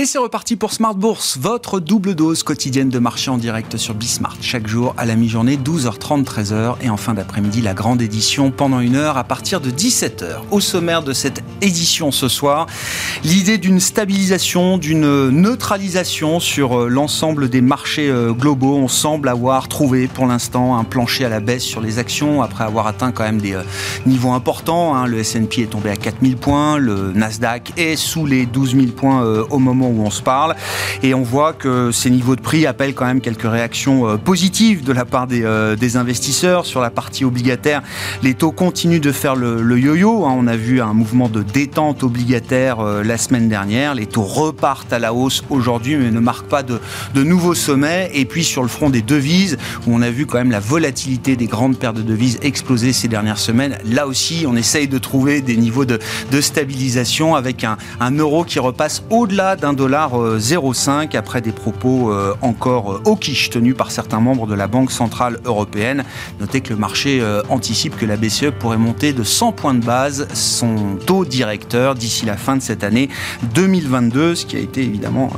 Et c'est reparti pour Smart Bourse, votre double dose quotidienne de marché en direct sur Bismart. Chaque jour à la mi-journée, 12h30, 13h. Et en fin d'après-midi, la grande édition pendant une heure à partir de 17h. Au sommaire de cette édition ce soir, l'idée d'une stabilisation, d'une neutralisation sur euh, l'ensemble des marchés euh, globaux. On semble avoir trouvé pour l'instant un plancher à la baisse sur les actions après avoir atteint quand même des euh, niveaux importants. Hein. Le S&P est tombé à 4000 points, le Nasdaq est sous les 12 000 points au moment où on se parle. Et on voit que ces niveaux de prix appellent quand même quelques réactions euh, positives de la part des, euh, des investisseurs. Sur la partie obligataire, les taux continuent de faire le yo-yo. Hein. On a vu un mouvement de détente obligataire euh, la semaine dernière. Les taux repartent à la hausse aujourd'hui, mais ne marquent pas de, nouveaux sommets. Et puis sur le front des devises, où on a vu quand même la volatilité des grandes paires de devises exploser ces dernières semaines, là aussi, on essaye de trouver des niveaux de, stabilisation avec un euro qui repasse au-delà d'un dollar 0,5 euh, après des propos euh, encore euh, au quiche tenus par certains membres de la Banque Centrale Européenne. Notez que le marché anticipe que la BCE pourrait monter de 100 points de base son taux directeur d'ici la fin de cette année 2022, ce qui a été évidemment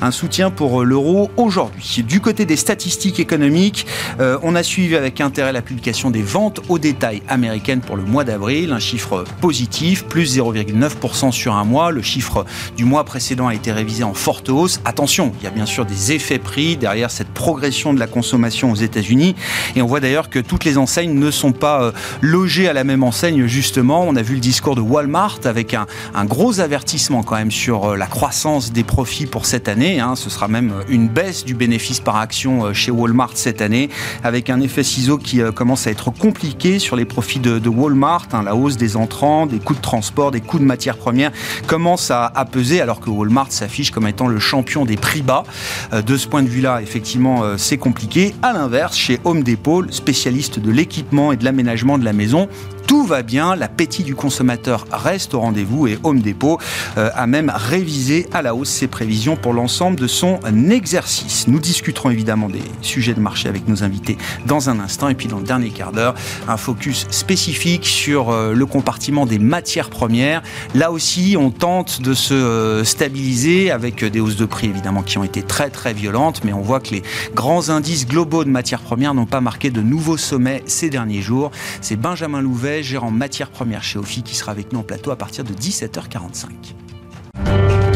un soutien pour l'euro aujourd'hui. Du côté des statistiques économiques, on a suivi avec intérêt la publication des ventes au détail américaines pour le mois d'avril, un chiffre positif, plus 0,9% sur un mois. Le chiffre du mois précédent a été révisé en forte hausse. Attention, il y a bien sûr des effets prix derrière cette progression de la consommation aux États-Unis. Et on voit d'ailleurs que toutes les enseignes ne sont pas euh, logées à la même enseigne, justement. On a vu le discours de Walmart avec un, gros avertissement quand même sur euh, la croissance des profits pour cette année. Hein. Ce sera même euh, une baisse du bénéfice par action chez Walmart cette année, avec un effet ciseau qui commence à être compliqué sur les profits de, Walmart. Hein. La hausse des entrants, des coûts de transport, des coûts de matières premières commence à peser, alors que Walmart s'affiche comme étant le champion des prix bas. Euh, de ce point de vue-là, effectivement, euh, c'est compliqué. À l'inverse, chez Home Depot, spécialiste de l'équipement et de l'aménagement de la maison, tout va bien, l'appétit du consommateur reste au rendez-vous et Home Depot euh, a même révisé à la hausse ses prévisions pour l'ensemble de son exercice. Nous discuterons évidemment des sujets de marché avec nos invités dans un instant et puis dans le dernier quart d'heure, un focus spécifique sur euh, le compartiment des matières premières. Là aussi, on tente de se euh, stabiliser avec des hausses de prix évidemment qui ont été très très violentes, mais on voit que les grands indices globaux de matières premières n'ont pas marqué de nouveaux sommets ces derniers jours. C'est Benjamin Louvet gérant matière première chez Ophi, qui sera avec nous en plateau à partir de 17h45.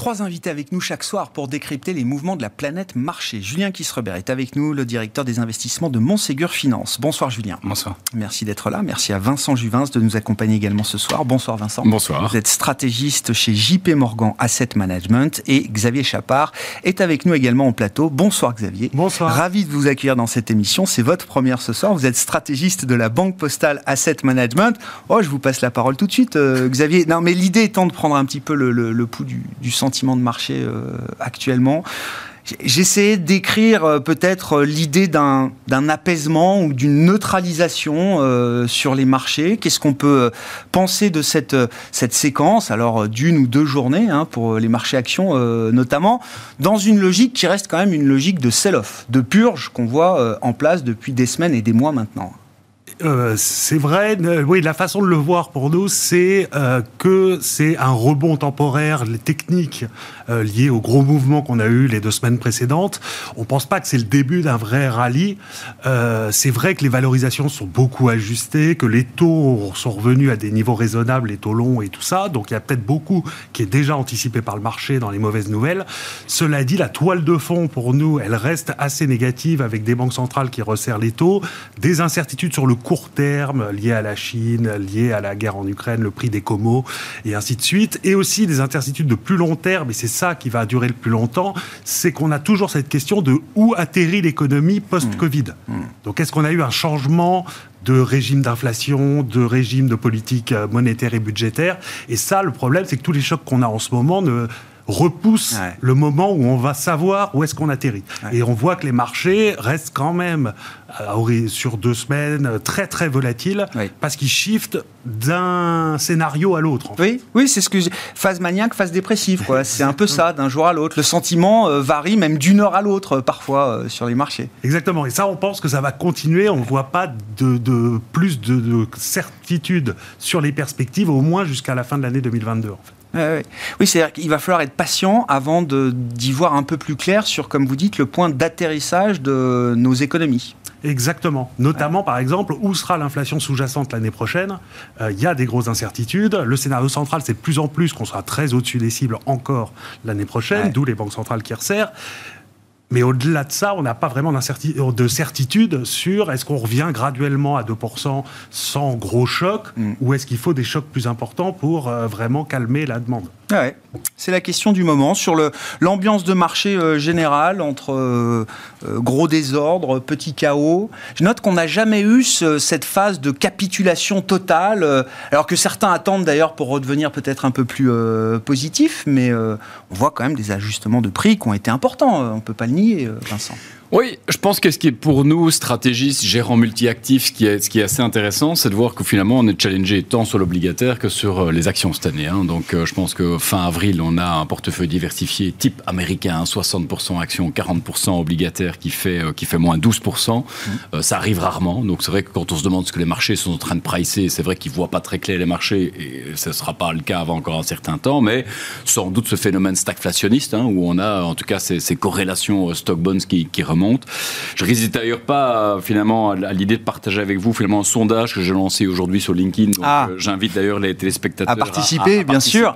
Trois invités avec nous chaque soir pour décrypter les mouvements de la planète marché. Julien Kisrebert est avec nous, le directeur des investissements de Montségur Finance. Bonsoir Julien. Bonsoir. Merci d'être là. Merci à Vincent Juvins de nous accompagner également ce soir. Bonsoir Vincent. Bonsoir. Vous êtes stratégiste chez JP Morgan Asset Management et Xavier Chapard est avec nous également au plateau. Bonsoir Xavier. Bonsoir. Ravi de vous accueillir dans cette émission. C'est votre première ce soir. Vous êtes stratégiste de la Banque Postale Asset Management. Oh, je vous passe la parole tout de suite, euh, Xavier. Non, mais l'idée étant de prendre un petit peu le, pouls du, du sentiment de marché euh, actuellement. J'essayais d'écrire euh, peut-être euh, l'idée d'un apaisement ou d'une neutralisation sur les marchés. Qu'est-ce qu'on peut penser de cette, séquence, alors d'une ou deux journées, hein, pour les marchés actions notamment, dans une logique qui reste quand même une logique de sell-off, de purge qu'on voit en place depuis des semaines et des mois maintenant euh, c'est vrai. Euh, oui, la façon de le voir pour nous, c'est euh, que c'est un rebond temporaire. Les techniques liées au gros mouvement qu'on a eu les deux semaines précédentes, on pense pas que c'est le début d'un vrai rallye. c'est vrai que les valorisations sont beaucoup ajustées, que les taux sont revenus à des niveaux raisonnables, les taux longs et tout ça. Donc il y a peut-être beaucoup qui est déjà anticipé par le marché dans les mauvaises nouvelles. Cela dit, la toile de fond pour nous, elle reste assez négative avec des banques centrales qui resserrent les taux, des incertitudes sur le court terme liés à la Chine, liés à la guerre en Ukraine, le prix des comos et ainsi de suite, et aussi des incertitudes de plus long terme, et c'est ça qui va durer le plus longtemps, c'est qu'on a toujours cette question de où atterrit l'économie post-Covid. Mmh. Mmh. Donc est-ce qu'on a eu un changement de régime d'inflation, de régime de politique monétaire et budgétaire? Et ça, le problème, c'est que tous les chocs qu'on a en ce moment ne repousse le moment où on va savoir où est-ce qu'on atterrit. Et on voit que les marchés restent quand même sur deux semaines, très très volatile, parce qu'il shift d'un scénario à l'autre. Oui, oui, c'est ce que phase maniaque, phase dépressive, quoi. c'est un peu ça, d'un jour à l'autre. Le sentiment varie même d'une heure à l'autre parfois sur les marchés. Exactement. Et ça, on pense que ça va continuer. On ne voit pas de, plus de, de certitude sur les perspectives, au moins jusqu'à la fin de l'année 2022. En fait. Oui, c'est-à-dire qu'il va falloir être patient avant d'y voir un peu plus clair sur, comme vous dites, le point d'atterrissage de nos économies. Exactement. Notamment, par exemple, où sera l'inflation sous-jacente l'année prochaine? Euh, Il y a des grosses incertitudes. Le scénario central, c'est de plus en plus qu'on sera très au-dessus des cibles encore l'année prochaine, d'où les banques centrales qui resserrent. Mais au-delà de ça, on n'a pas vraiment de certitude sur est-ce qu'on revient graduellement à 2% sans gros choc mm. ou est-ce qu'il faut des chocs plus importants pour euh, vraiment calmer la demande. Ouais. C'est la question du moment sur l'ambiance de marché euh, générale entre euh, gros désordre, petit chaos. Je note qu'on n'a jamais eu cette phase de capitulation totale, alors que certains attendent d'ailleurs pour redevenir peut-être un peu plus positif, mais on voit quand même des ajustements de prix qui ont été importants, on ne peut pas le nier. Euh, Vincent oui, je pense que ce qui est pour nous, stratégistes, gérants multi-actifs, ce, qui est, ce qui est assez intéressant, c'est de voir que finalement, on est challengé tant sur l'obligataire que sur euh, les actions cette année. Hein. Donc, euh, je pense que fin avril, on a un portefeuille diversifié type américain, 60% actions, 40% obligataires, qui fait, qui fait moins 12%. Mmh. ça arrive rarement. Donc, c'est vrai que quand on se demande ce que les marchés sont en train de pricer, c'est vrai qu'ils ne voient pas très clair les marchés, et ce ne sera pas le cas avant encore un certain temps, mais sans doute ce phénomène stagflationniste, hein, où on a en tout cas ces, ces corrélations stock-bonds qui, qui remontent monte. Je résiste d'ailleurs pas finalement à l'idée de partager avec vous finalement un sondage que j'ai lancé aujourd'hui sur LinkedIn. Ah. Euh, j'invite d'ailleurs les téléspectateurs à participer, bien sûr.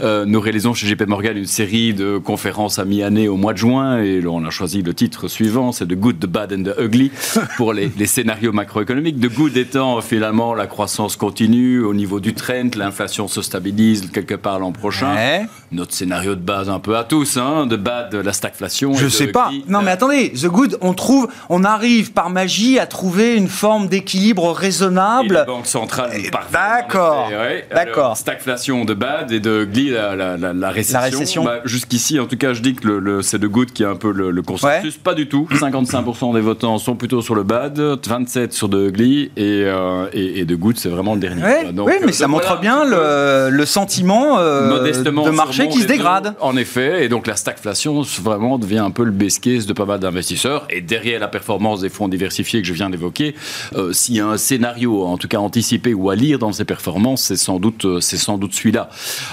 Euh, nous réalisons chez GP Morgan une série de conférences à mi-année au mois de juin et on a choisi le titre suivant, c'est The Good, The Bad and The Ugly pour les, scénarios macroéconomiques. The Good étant finalement la croissance continue au niveau du trend, l'inflation se stabilise quelque part l'an prochain. Notre scénario de base un peu à tous, hein, de bad, la stagflation. Je sais pas. Non mais attendez, The Good, on trouve, on arrive par magie à trouver une forme d'équilibre raisonnable. Et la banque centrale D'accord. D'accord. Stagflation de bad et de gli la, la, récession. Bah, jusqu'ici, en tout cas, je dis que le, c'est The Good qui est un peu le, consensus. Pas du tout. 55% des votants sont plutôt sur le bad, 27 sur de gli et, euh, et, The Good, c'est vraiment le dernier. oui, mais ça montre bien le, sentiment euh, de marché qui se dégrade. En effet, et donc la stagflation vraiment devient un peu le base case de pas mal d'investisseurs et derrière la performance des fonds diversifiés que je viens d'évoquer, euh, s'il y a un scénario, en tout cas anticipé ou à lire dans ces performances, c'est sans doute, euh, c'est sans doute celui-là.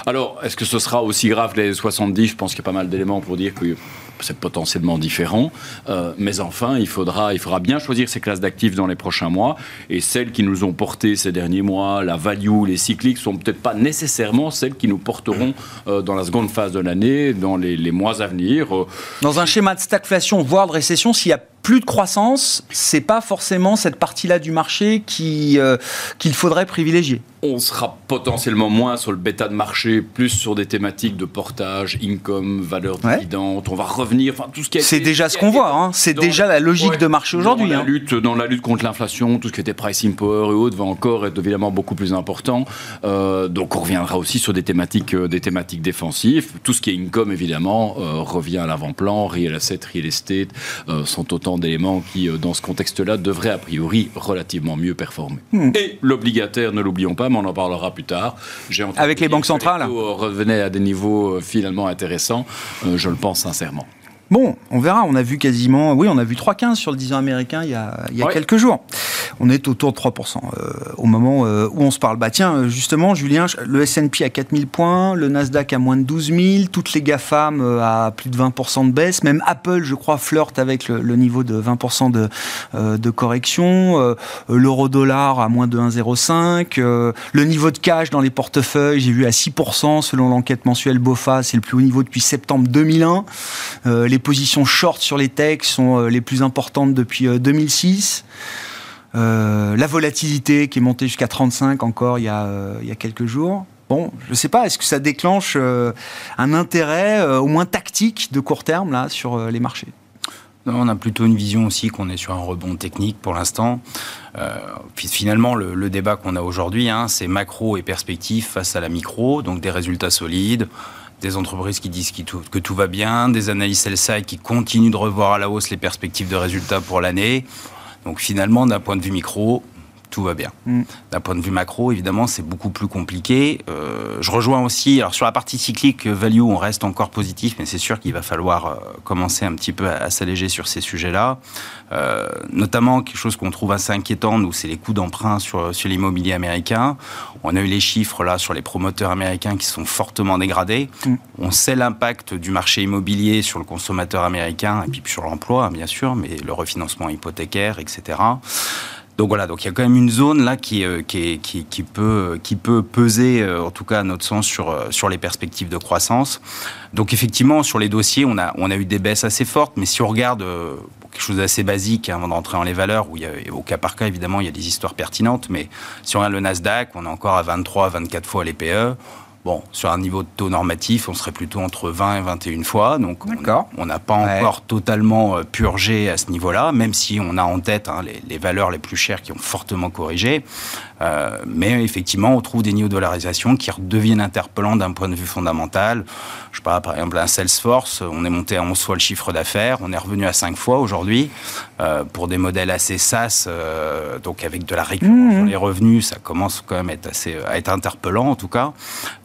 Alors, est-ce que ce sera aussi grave que les 70 Je pense qu'il y a pas mal d'éléments pour dire que c'est potentiellement différent. Euh, mais enfin, il faudra, il faudra bien choisir ces classes d'actifs dans les prochains mois. Et celles qui nous ont porté ces derniers mois, la value, les cycliques, sont peut-être pas nécessairement celles qui nous porteront dans la seconde phase de l'année, dans les, les, mois à venir. Dans un schéma de stagflation, voire de récession, s'il y a plus de croissance, c'est pas forcément cette partie-là du marché qui, euh, qu'il faudrait privilégier. On sera potentiellement moins sur le bêta de marché, plus sur des thématiques de portage, income, valeur dividende. On va revenir, enfin tout ce qui C'est déjà ce qu'on voit, hein. c'est déjà la logique de marché aujourd'hui. Dans, la hein. lutte, dans la lutte contre l'inflation, tout ce qui était pricing power et autres va encore être évidemment beaucoup plus important. Euh, donc on reviendra aussi sur des thématiques, euh, des thématiques défensives. Tout ce qui est income évidemment revient à l'avant-plan. Real asset, real estate sont autant d'éléments qui, euh, dans ce contexte-là, devraient a priori relativement mieux performer. Hmm. Et l'obligataire, ne l'oublions pas, mais on en parlera plus tard. Avec les banques centrales Revenait à des niveaux euh, finalement intéressants, euh, je le pense sincèrement. Bon, on verra. On a vu quasiment, oui, on a vu 3,15 sur le 10 ans américain il y a, il y a quelques jours. On est autour de 3% euh, au moment euh, où on se parle. Bah tiens, euh, justement, Julien, le S&P à 4000 points, le Nasdaq à moins de 12 000, toutes les GAFAM à plus de 20% de baisse, même Apple, je crois, flirte avec le, niveau de 20% de, de correction, l'euro-dollar à moins de 1,05, le niveau de cash dans les portefeuilles, j'ai vu à 6% selon l'enquête mensuelle BOFA, c'est le plus haut niveau depuis septembre 2001. les positions short sur les techs sont euh, les plus importantes depuis 2006. Euh, euh, la volatilité qui est montée jusqu'à 35 encore il y a, il y a quelques jours. Bon, je ne sais pas, est-ce que ça déclenche un intérêt au moins tactique de court terme là sur les marchés? Non, on a plutôt une vision aussi qu'on est sur un rebond technique pour l'instant. finalement, le, débat qu'on a aujourd'hui, hein, c'est macro et perspective face à la micro, donc des résultats solides, des entreprises qui disent que tout va bien, des analystes sell-side qui continuent de revoir à la hausse les perspectives de résultats pour l'année, Donc finalement, d'un point de vue micro, tout va bien. Mm. D'un point de vue macro, évidemment, c'est beaucoup plus compliqué. Euh, je rejoins aussi, alors sur la partie cyclique, value, on reste encore positif, mais c'est sûr qu'il va falloir euh, commencer un petit peu à, à s'alléger sur ces sujets-là. Euh, notamment, quelque chose qu'on trouve assez inquiétant, nous, c'est les coûts d'emprunt sur, sur l'immobilier américain. On a eu les chiffres là sur les promoteurs américains qui sont fortement dégradés. Mm. On sait l'impact du marché immobilier sur le consommateur américain et puis sur l'emploi, bien sûr, mais le refinancement hypothécaire, etc. Donc voilà, donc il y a quand même une zone là qui, euh, qui, qui, peut, qui peut peser, euh, en tout cas à notre sens, sur, euh, sur les perspectives de croissance. Donc effectivement, sur les dossiers, on a, on a eu des baisses assez fortes, mais si on regarde quelque chose d'assez basique hein, avant d'entrer dans les valeurs, où il y a, au cas par cas, évidemment, il y a des histoires pertinentes, mais si on regarde le Nasdaq, on est encore à 23, 24 fois les PE. Bon, sur un niveau de taux normatif, on serait plutôt entre 20 et 21 fois. Donc, on- n'a pas Ouais. encore totalement euh, purgé à ce niveau-là, même si on a en tête hein, les, les valeurs les plus chères qui ont fortement corrigé. Euh, mais effectivement, on trouve des niveaux de dollarisation qui redeviennent interpellants d'un point de vue fondamental. Je sais pas, par exemple, un Salesforce, on est monté à 11 fois le chiffre d'affaires, on est revenu à 5 fois aujourd'hui. Euh, pour des modèles assez SaaS, euh, donc avec de la récurrence sur les revenus, ça commence quand même à être, assez, à être interpellant en tout cas.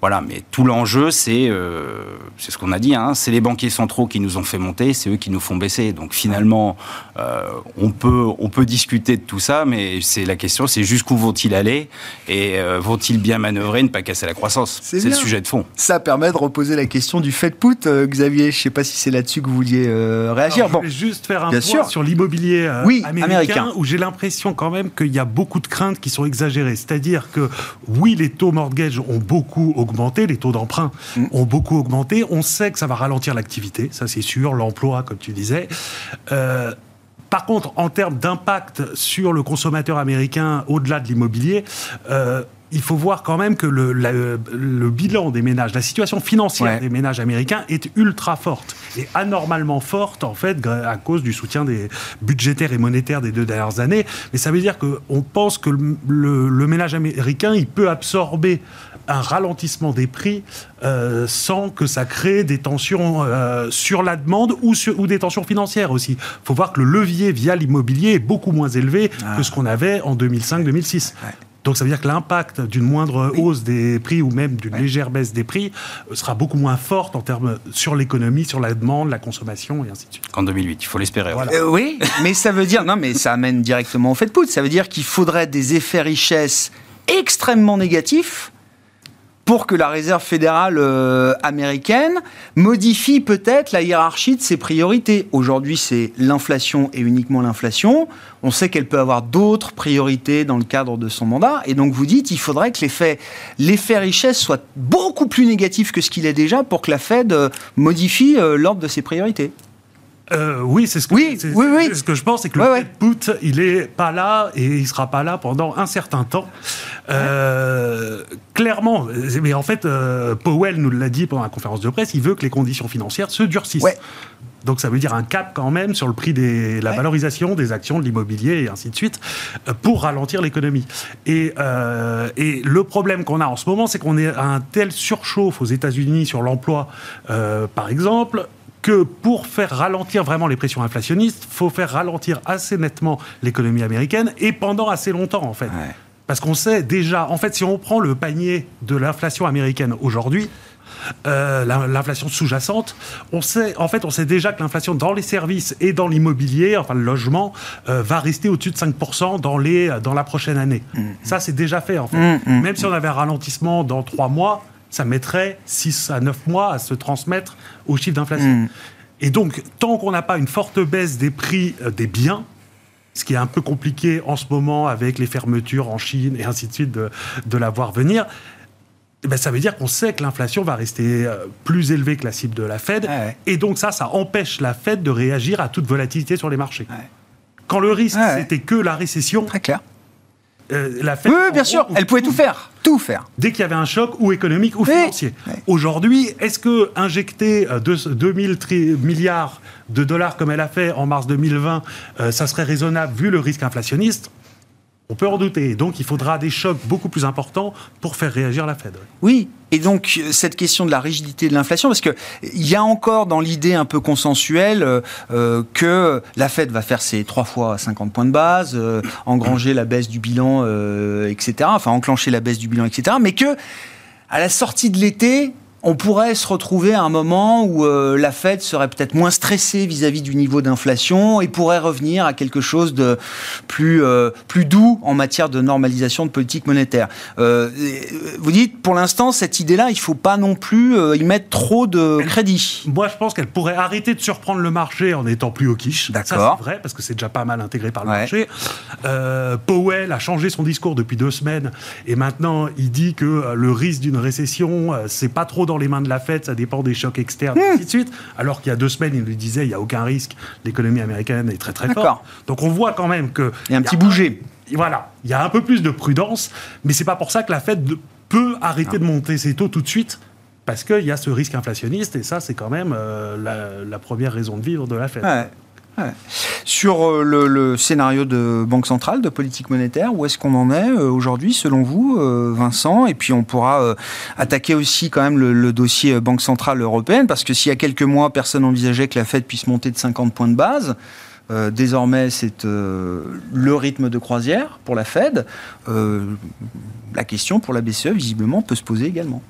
Voilà, mais tout l'enjeu, c'est euh, c'est ce qu'on a dit, hein, c'est les banquiers centraux qui nous ont fait monter, c'est eux qui nous font baisser. Donc finalement, euh, on, peut, on peut discuter de tout ça, mais c'est la question, c'est jusqu'où vont-ils aller et euh, vont-ils bien manœuvrer, ne pas casser la croissance? C'est le sujet de fond. Ça permet de reposer la question du fait put, euh, Xavier. Je ne sais pas si c'est là-dessus que vous vouliez euh, réagir. Alors, je Bon, juste faire un Bien point sûr. sur l'immobilier euh, Oui, américain, américain. où j'ai l'impression quand même qu'il y a beaucoup de craintes qui sont exagérées. C'est-à-dire que oui, les taux mortgage ont beaucoup augmenté, les taux d'emprunt Mm. ont beaucoup augmenté. On sait que ça va ralentir l'activité, ça c'est sûr, l'emploi, comme tu disais. Euh, par contre, en termes d'impact sur le consommateur américain au-delà de l'immobilier, euh, il faut voir quand même que le, la- le bilan des ménages, la situation financière Ouais. des ménages américains est ultra forte et anormalement forte en fait à cause du soutien des budgétaires et monétaires des deux dernières années. Mais ça veut dire qu'on pense que le, le- le ménage américain il peut absorber un ralentissement des prix euh, sans que ça crée des tensions euh, sur la demande ou, sur- ou des tensions financières aussi. Il faut voir que le levier via l'immobilier est beaucoup moins élevé que ce qu'on avait en 2005-2006. Ouais. Donc ça veut dire que l'impact d'une moindre hausse des prix ou même d'une légère baisse des prix euh, sera beaucoup moins forte en termes sur l'économie, sur la demande, la consommation et ainsi de suite. Qu'en 2008, il faut l'espérer. Voilà. Euh, oui, mais ça veut dire non, mais ça amène directement au fait put. Ça veut dire qu'il faudrait des effets richesse extrêmement négatifs pour que la réserve fédérale euh, américaine modifie peut-être la hiérarchie de ses priorités. Aujourd'hui, c'est l'inflation et uniquement l'inflation. On sait qu'elle peut avoir d'autres priorités dans le cadre de son mandat. Et donc, vous dites, il faudrait que l'effet, l'effet richesse soit beaucoup plus négatif que ce qu'il est déjà pour que la Fed euh, modifie euh, l'ordre de ses priorités. Euh, oui, c'est ce que, Oui, oui, oui. ce que je pense, c'est que le put, il est pas là et il sera pas là pendant un certain temps. Euh, clairement, mais en fait, euh, Powell nous l'a dit pendant la conférence de presse, il veut que les conditions financières se durcissent. Donc ça veut dire un cap quand même sur le prix des la Ouais. valorisation des actions de l'immobilier et ainsi de suite pour ralentir l'économie. Et, euh, et le problème qu'on a en ce moment, c'est qu'on est à un tel surchauffe aux États-Unis sur l'emploi, euh, par exemple, que pour faire ralentir vraiment les pressions inflationnistes, faut faire ralentir assez nettement l'économie américaine et pendant assez longtemps en fait. Ouais. Parce qu'on sait déjà, en fait, si on prend le panier de l'inflation américaine aujourd'hui, euh, la- l'inflation sous-jacente, on sait, en fait, on sait déjà que l'inflation dans les services et dans l'immobilier, enfin le logement, euh, va rester au-dessus de 5% dans, les, dans la prochaine année. Ça, c'est déjà fait, en fait. Mm, mm, Même si on avait un ralentissement dans trois mois, ça mettrait 6 à 9 mois à se transmettre au chiffre d'inflation. Mm. Et donc, tant qu'on n'a pas une forte baisse des prix euh, des biens, ce qui est un peu compliqué en ce moment avec les fermetures en Chine et ainsi de suite de, de la voir venir, eh ben, ça veut dire qu'on sait que l'inflation va rester euh, plus élevée que la cible de la Fed. Ouais. Et donc ça, ça empêche la Fed de réagir à toute volatilité sur les marchés. Ouais. Quand le risque, ouais. c'était que la récession, Très clair. Euh, la Fed... Oui, oui, bien en sûr, elle pouvait tout faire. Tout faire. Dès qu'il y avait un choc, ou économique ou Oui. financier. Aujourd'hui, est-ce que injecter euh, deux- 2000 tri- milliards de dollars comme elle a fait en mars 2020, euh, ça serait raisonnable vu le risque inflationniste On peut en douter. Donc, il faudra des chocs beaucoup plus importants pour faire réagir la Fed. Oui. Et donc, cette question de la rigidité de l'inflation, parce qu'il y a encore dans l'idée un peu consensuelle euh, que la Fed va faire ses trois fois 50 points de base, euh, engranger la baisse du bilan, euh, etc., enfin enclencher la baisse du bilan, etc., mais que à la sortie de l'été, on pourrait se retrouver à un moment où euh, la Fed serait peut-être moins stressée vis-à-vis du niveau d'inflation et pourrait revenir à quelque chose de plus, euh, plus doux en matière de normalisation de politique monétaire. Euh, vous dites, pour l'instant, cette idée-là, il ne faut pas non plus y mettre trop de crédit. Moi, je pense qu'elle pourrait arrêter de surprendre le marché en étant plus au quiche. D'accord. c'est vrai, parce que c'est déjà pas mal intégré par le marché. Powell a changé son discours depuis deux semaines et maintenant, il dit que le risque d'une récession, c'est pas trop dans les mains de la Fed, ça dépend des chocs externes, et ainsi de suite. Alors qu'il y a deux semaines, il lui disait il n'y a aucun risque, l'économie américaine est très très forte. Donc on voit quand même que. Il y a un petit bouger. Voilà, il y a un peu plus de prudence, mais c'est pas pour ça que la Fed peut arrêter de monter ses taux tout de suite parce qu'il y a ce risque inflationniste, et ça, c'est quand même euh, la, première raison de vivre de la Fed. Sur euh, le, scénario de Banque centrale, de politique monétaire, où est-ce qu'on en est euh, aujourd'hui, selon vous, euh, Vincent? Et puis on pourra attaquer aussi quand même le, dossier Banque centrale européenne, parce que s'il y a quelques mois, personne n'envisageait que la Fed puisse monter de 50 points de base, désormais, c'est le rythme de croisière pour la Fed. la question pour la BCE, visiblement, peut se poser également.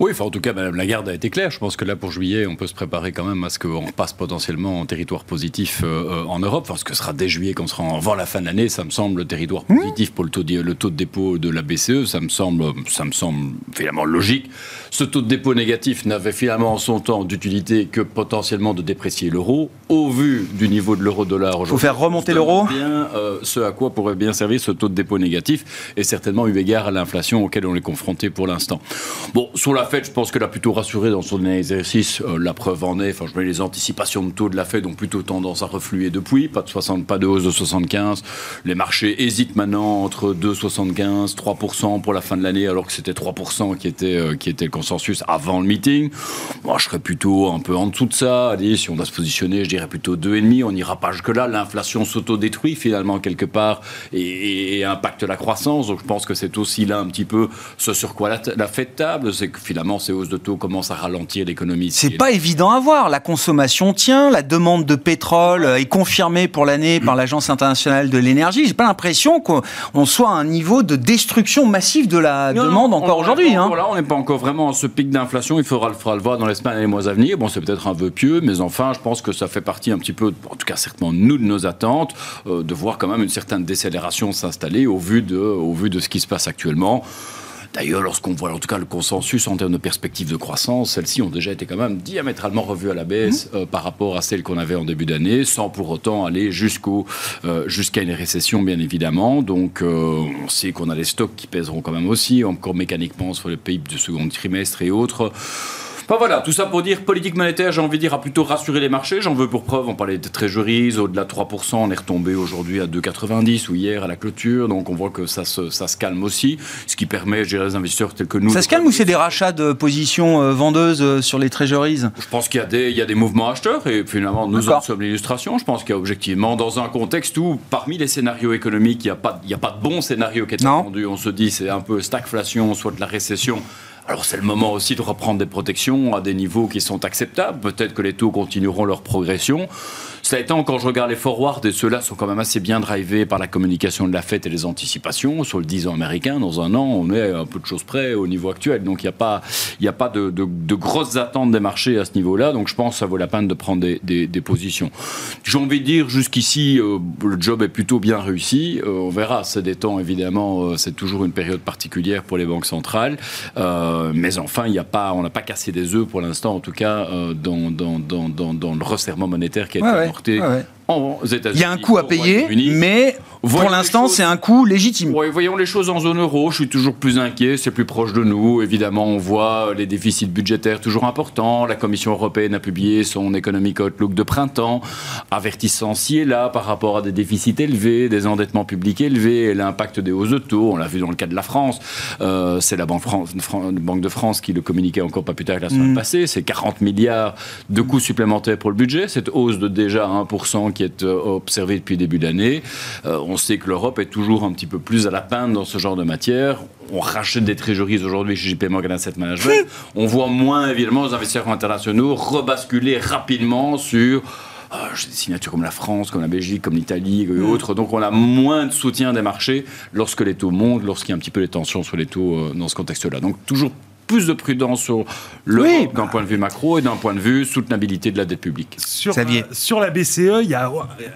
Oui, enfin, en tout cas, Madame Lagarde a été claire. Je pense que là, pour juillet, on peut se préparer quand même à ce qu'on passe potentiellement en territoire positif euh, euh, en Europe. Enfin, ce que sera dès juillet, qu'on sera avant la fin de l'année, ça me semble le territoire mmh. positif pour le taux, de, le taux de dépôt de la BCE. Ça me semble, ça me semble finalement logique. Ce taux de dépôt négatif n'avait finalement en son temps d'utilité que potentiellement de déprécier l'euro. Au vu du niveau de l'euro-dollar aujourd'hui, faut faire remonter l'euro. Bien, euh, ce à quoi pourrait bien servir ce taux de dépôt négatif, et certainement eu égard à l'inflation auquel on est confronté pour l'instant. Bon, sur la Fed, je pense qu'elle a plutôt rassuré dans son exercice. Euh, la preuve en est, enfin, je mets les anticipations de taux de la Fed ont plutôt tendance à refluer depuis. Pas de 60, pas de hausse de 75. Les marchés hésitent maintenant entre 2,75, 3% pour la fin de l'année, alors que c'était 3% qui était, euh, qui était le consensus avant le meeting. Moi, je serais plutôt un peu en dessous de ça. Si on doit se positionner, je dirais plutôt 2,5. On n'ira pas jusque-là. L'inflation s'autodétruit finalement quelque part et, impacte la croissance. Donc, je pense que c'est aussi là un petit peu ce sur quoi la, la Fed table. C'est que finalement, ces hausses de taux commencent à ralentir l'économie. C'est pas évident à voir. La consommation tient, la demande de pétrole est confirmée pour l'année par l'Agence internationale de l'énergie. J'ai pas l'impression qu'on soit à un niveau de destruction massive de la demande encore aujourd'hui. Hein. Voilà, on n'est pas encore vraiment à ce pic d'inflation. Il faudra, le voir dans les semaines et les mois à venir. Bon, c'est peut-être un vœu pieux, mais enfin, je pense que ça fait partie un petit peu, en tout cas certainement nous de nos attentes, euh, de voir quand même une certaine décélération s'installer au vu de, au vu de ce qui se passe actuellement. D'ailleurs, lorsqu'on voit en tout cas le consensus en termes de perspectives de croissance, celles-ci ont déjà été quand même diamétralement revues à la baisse mmh. euh, par rapport à celles qu'on avait en début d'année, sans pour autant aller jusqu'au euh, jusqu'à une récession, bien évidemment. Donc, euh, on sait qu'on a les stocks qui pèseront quand même aussi, encore mécaniquement sur le PIB du second trimestre et autres voilà, tout ça pour dire politique monétaire, j'ai envie de dire, a plutôt rassuré les marchés. J'en veux pour preuve, on parlait de trésoreries, au-delà de 3%, on est retombé aujourd'hui à 2,90 ou hier à la clôture. Donc on voit que ça se, ça se calme aussi, ce qui permet, je dirais, les investisseurs tels que nous. Ça se calme ou c'est des rachats de positions euh, vendeuses euh, sur les trésoreries? Je pense qu'il y, a des, il y a des mouvements acheteurs et finalement nous en sommes l'illustration. Je pense qu'il y a objectivement, dans un contexte où parmi les scénarios économiques, il n'y a, pas, il a pas de bon scénario qui est attendu. On se dit c'est un peu stagflation, soit de la récession. Alors c'est le moment aussi de reprendre des protections à des niveaux qui sont acceptables. Peut-être que les taux continueront leur progression. Ça étant, quand je regarde les forwards, et ceux-là sont quand même assez bien drivés par la communication de la fête et les anticipations. Sur le 10 ans américain, dans un an, on est un peu de choses près au niveau actuel. Donc il n'y a pas, y a pas de, grosses attentes des marchés à ce niveau-là. Donc je pense que ça vaut la peine de prendre des, positions. J'ai envie de dire, jusqu'ici, euh, le job est plutôt bien réussi. Euh, on verra, c'est des temps, évidemment, euh, c'est toujours une période particulière pour les banques centrales. mais enfin, y a pas, on n'a pas cassé des œufs pour l'instant, en tout cas, dans, dans, dans, le resserrement monétaire qui a été porté ah ouais il y a un coût à payer, mais pour l'instant, c'est un coût légitime. voyons les choses en zone euro. Je suis toujours plus inquiet. C'est plus proche de nous. Évidemment, on voit les déficits budgétaires toujours importants. La Commission européenne a publié son Economic Outlook de printemps, avertissant ci et là par rapport à des déficits élevés, des endettements publics élevés et l'impact des hausses de taux. On l'a vu dans le cas de la France. Euh, c'est la Banque, Banque, de France qui le communiquait encore pas plus tard que la semaine mm. passée. C'est 40 milliards de coûts supplémentaires pour le budget. Cette hausse de déjà 1% qui est observé depuis le début d'année. on sait que l'Europe est toujours un petit peu plus à la peine dans ce genre de matière. On rachète des trésoreries aujourd'hui chez JP Morgan Asset Management. on voit moins évidemment les investisseurs internationaux rebasculer rapidement sur ah, des signatures comme la France, comme la Belgique, comme l'Italie et mm. autres. Donc on a moins de soutien des marchés lorsque les taux montent, lorsqu'il y a un petit peu les tensions sur les taux euh, dans ce contexte-là. Donc toujours plus de prudence sur le d'un point de vue macro et d'un point de vue soutenabilité de la dette publique. Sur, euh, sur la BCE, il y a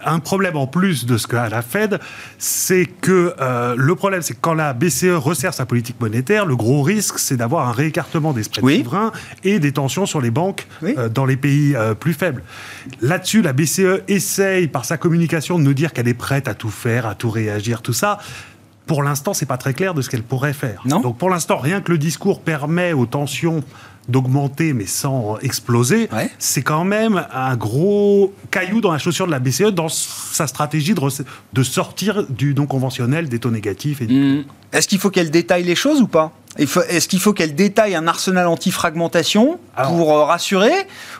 un problème en plus de ce qu'a la Fed, c'est que euh, le problème, c'est que quand la BCE resserre sa politique monétaire, le gros risque, c'est d'avoir un réécartement des spreads souverains et des tensions sur les banques euh, dans les pays plus faibles. Là-dessus, la BCE essaye, par sa communication, de nous dire qu'elle est prête à tout faire, à tout réagir, tout ça pour l'instant, c'est pas très clair de ce qu'elle pourrait faire. Donc pour l'instant, rien que le discours permet aux tensions d'augmenter mais sans exploser, c'est quand même un gros caillou dans la chaussure de la BCE dans sa stratégie de, de sortir du non conventionnel des taux négatifs. Mmh. Est-ce qu'il faut qu'elle détaille les choses ou pas? Est-ce qu'il faut qu'elle détaille un arsenal anti-fragmentation pour euh, rassurer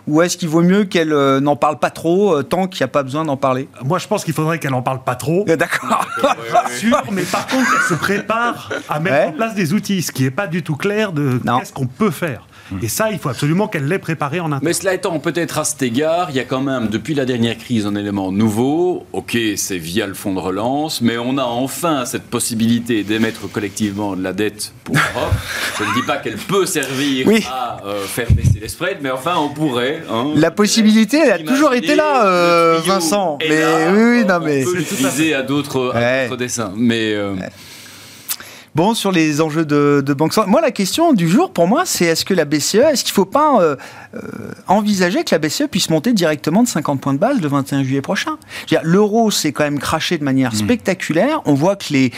Ou est-ce qu'il vaut mieux qu'elle euh, n'en parle pas trop euh, tant qu'il n'y a pas besoin d'en parler? Moi, je pense qu'il faudrait qu'elle n'en parle pas trop. D'accord. sûr, mais par contre, qu'elle se prépare à mettre en place des outils, ce qui n'est pas du tout clair de qu'est-ce qu'on peut faire. Et ça, il faut absolument qu'elle l'ait préparé en interne. Mais cela étant, peut-être à cet égard, il y a quand même, depuis la dernière crise, un élément nouveau. Ok, c'est via le fonds de relance, mais on a enfin cette possibilité d'émettre collectivement de la dette pour l'Europe. Je ne dis pas qu'elle peut servir à euh, faire baisser les spreads, mais enfin, on pourrait. Hein. la possibilité, elle a toujours été là, euh, Vincent. Mais oui, oui, non, mais. On peut l'utiliser à d'autres dessins. Mais. Euh, Bon, sur les enjeux de, banque centrale, moi la question du jour pour moi, c'est est-ce que la BCE, est-ce qu'il ne faut pas euh, envisager que la BCE puisse monter directement de 50 points de base le 21 juillet prochain L'euro s'est quand même craché de manière mmh. spectaculaire. On voit que les,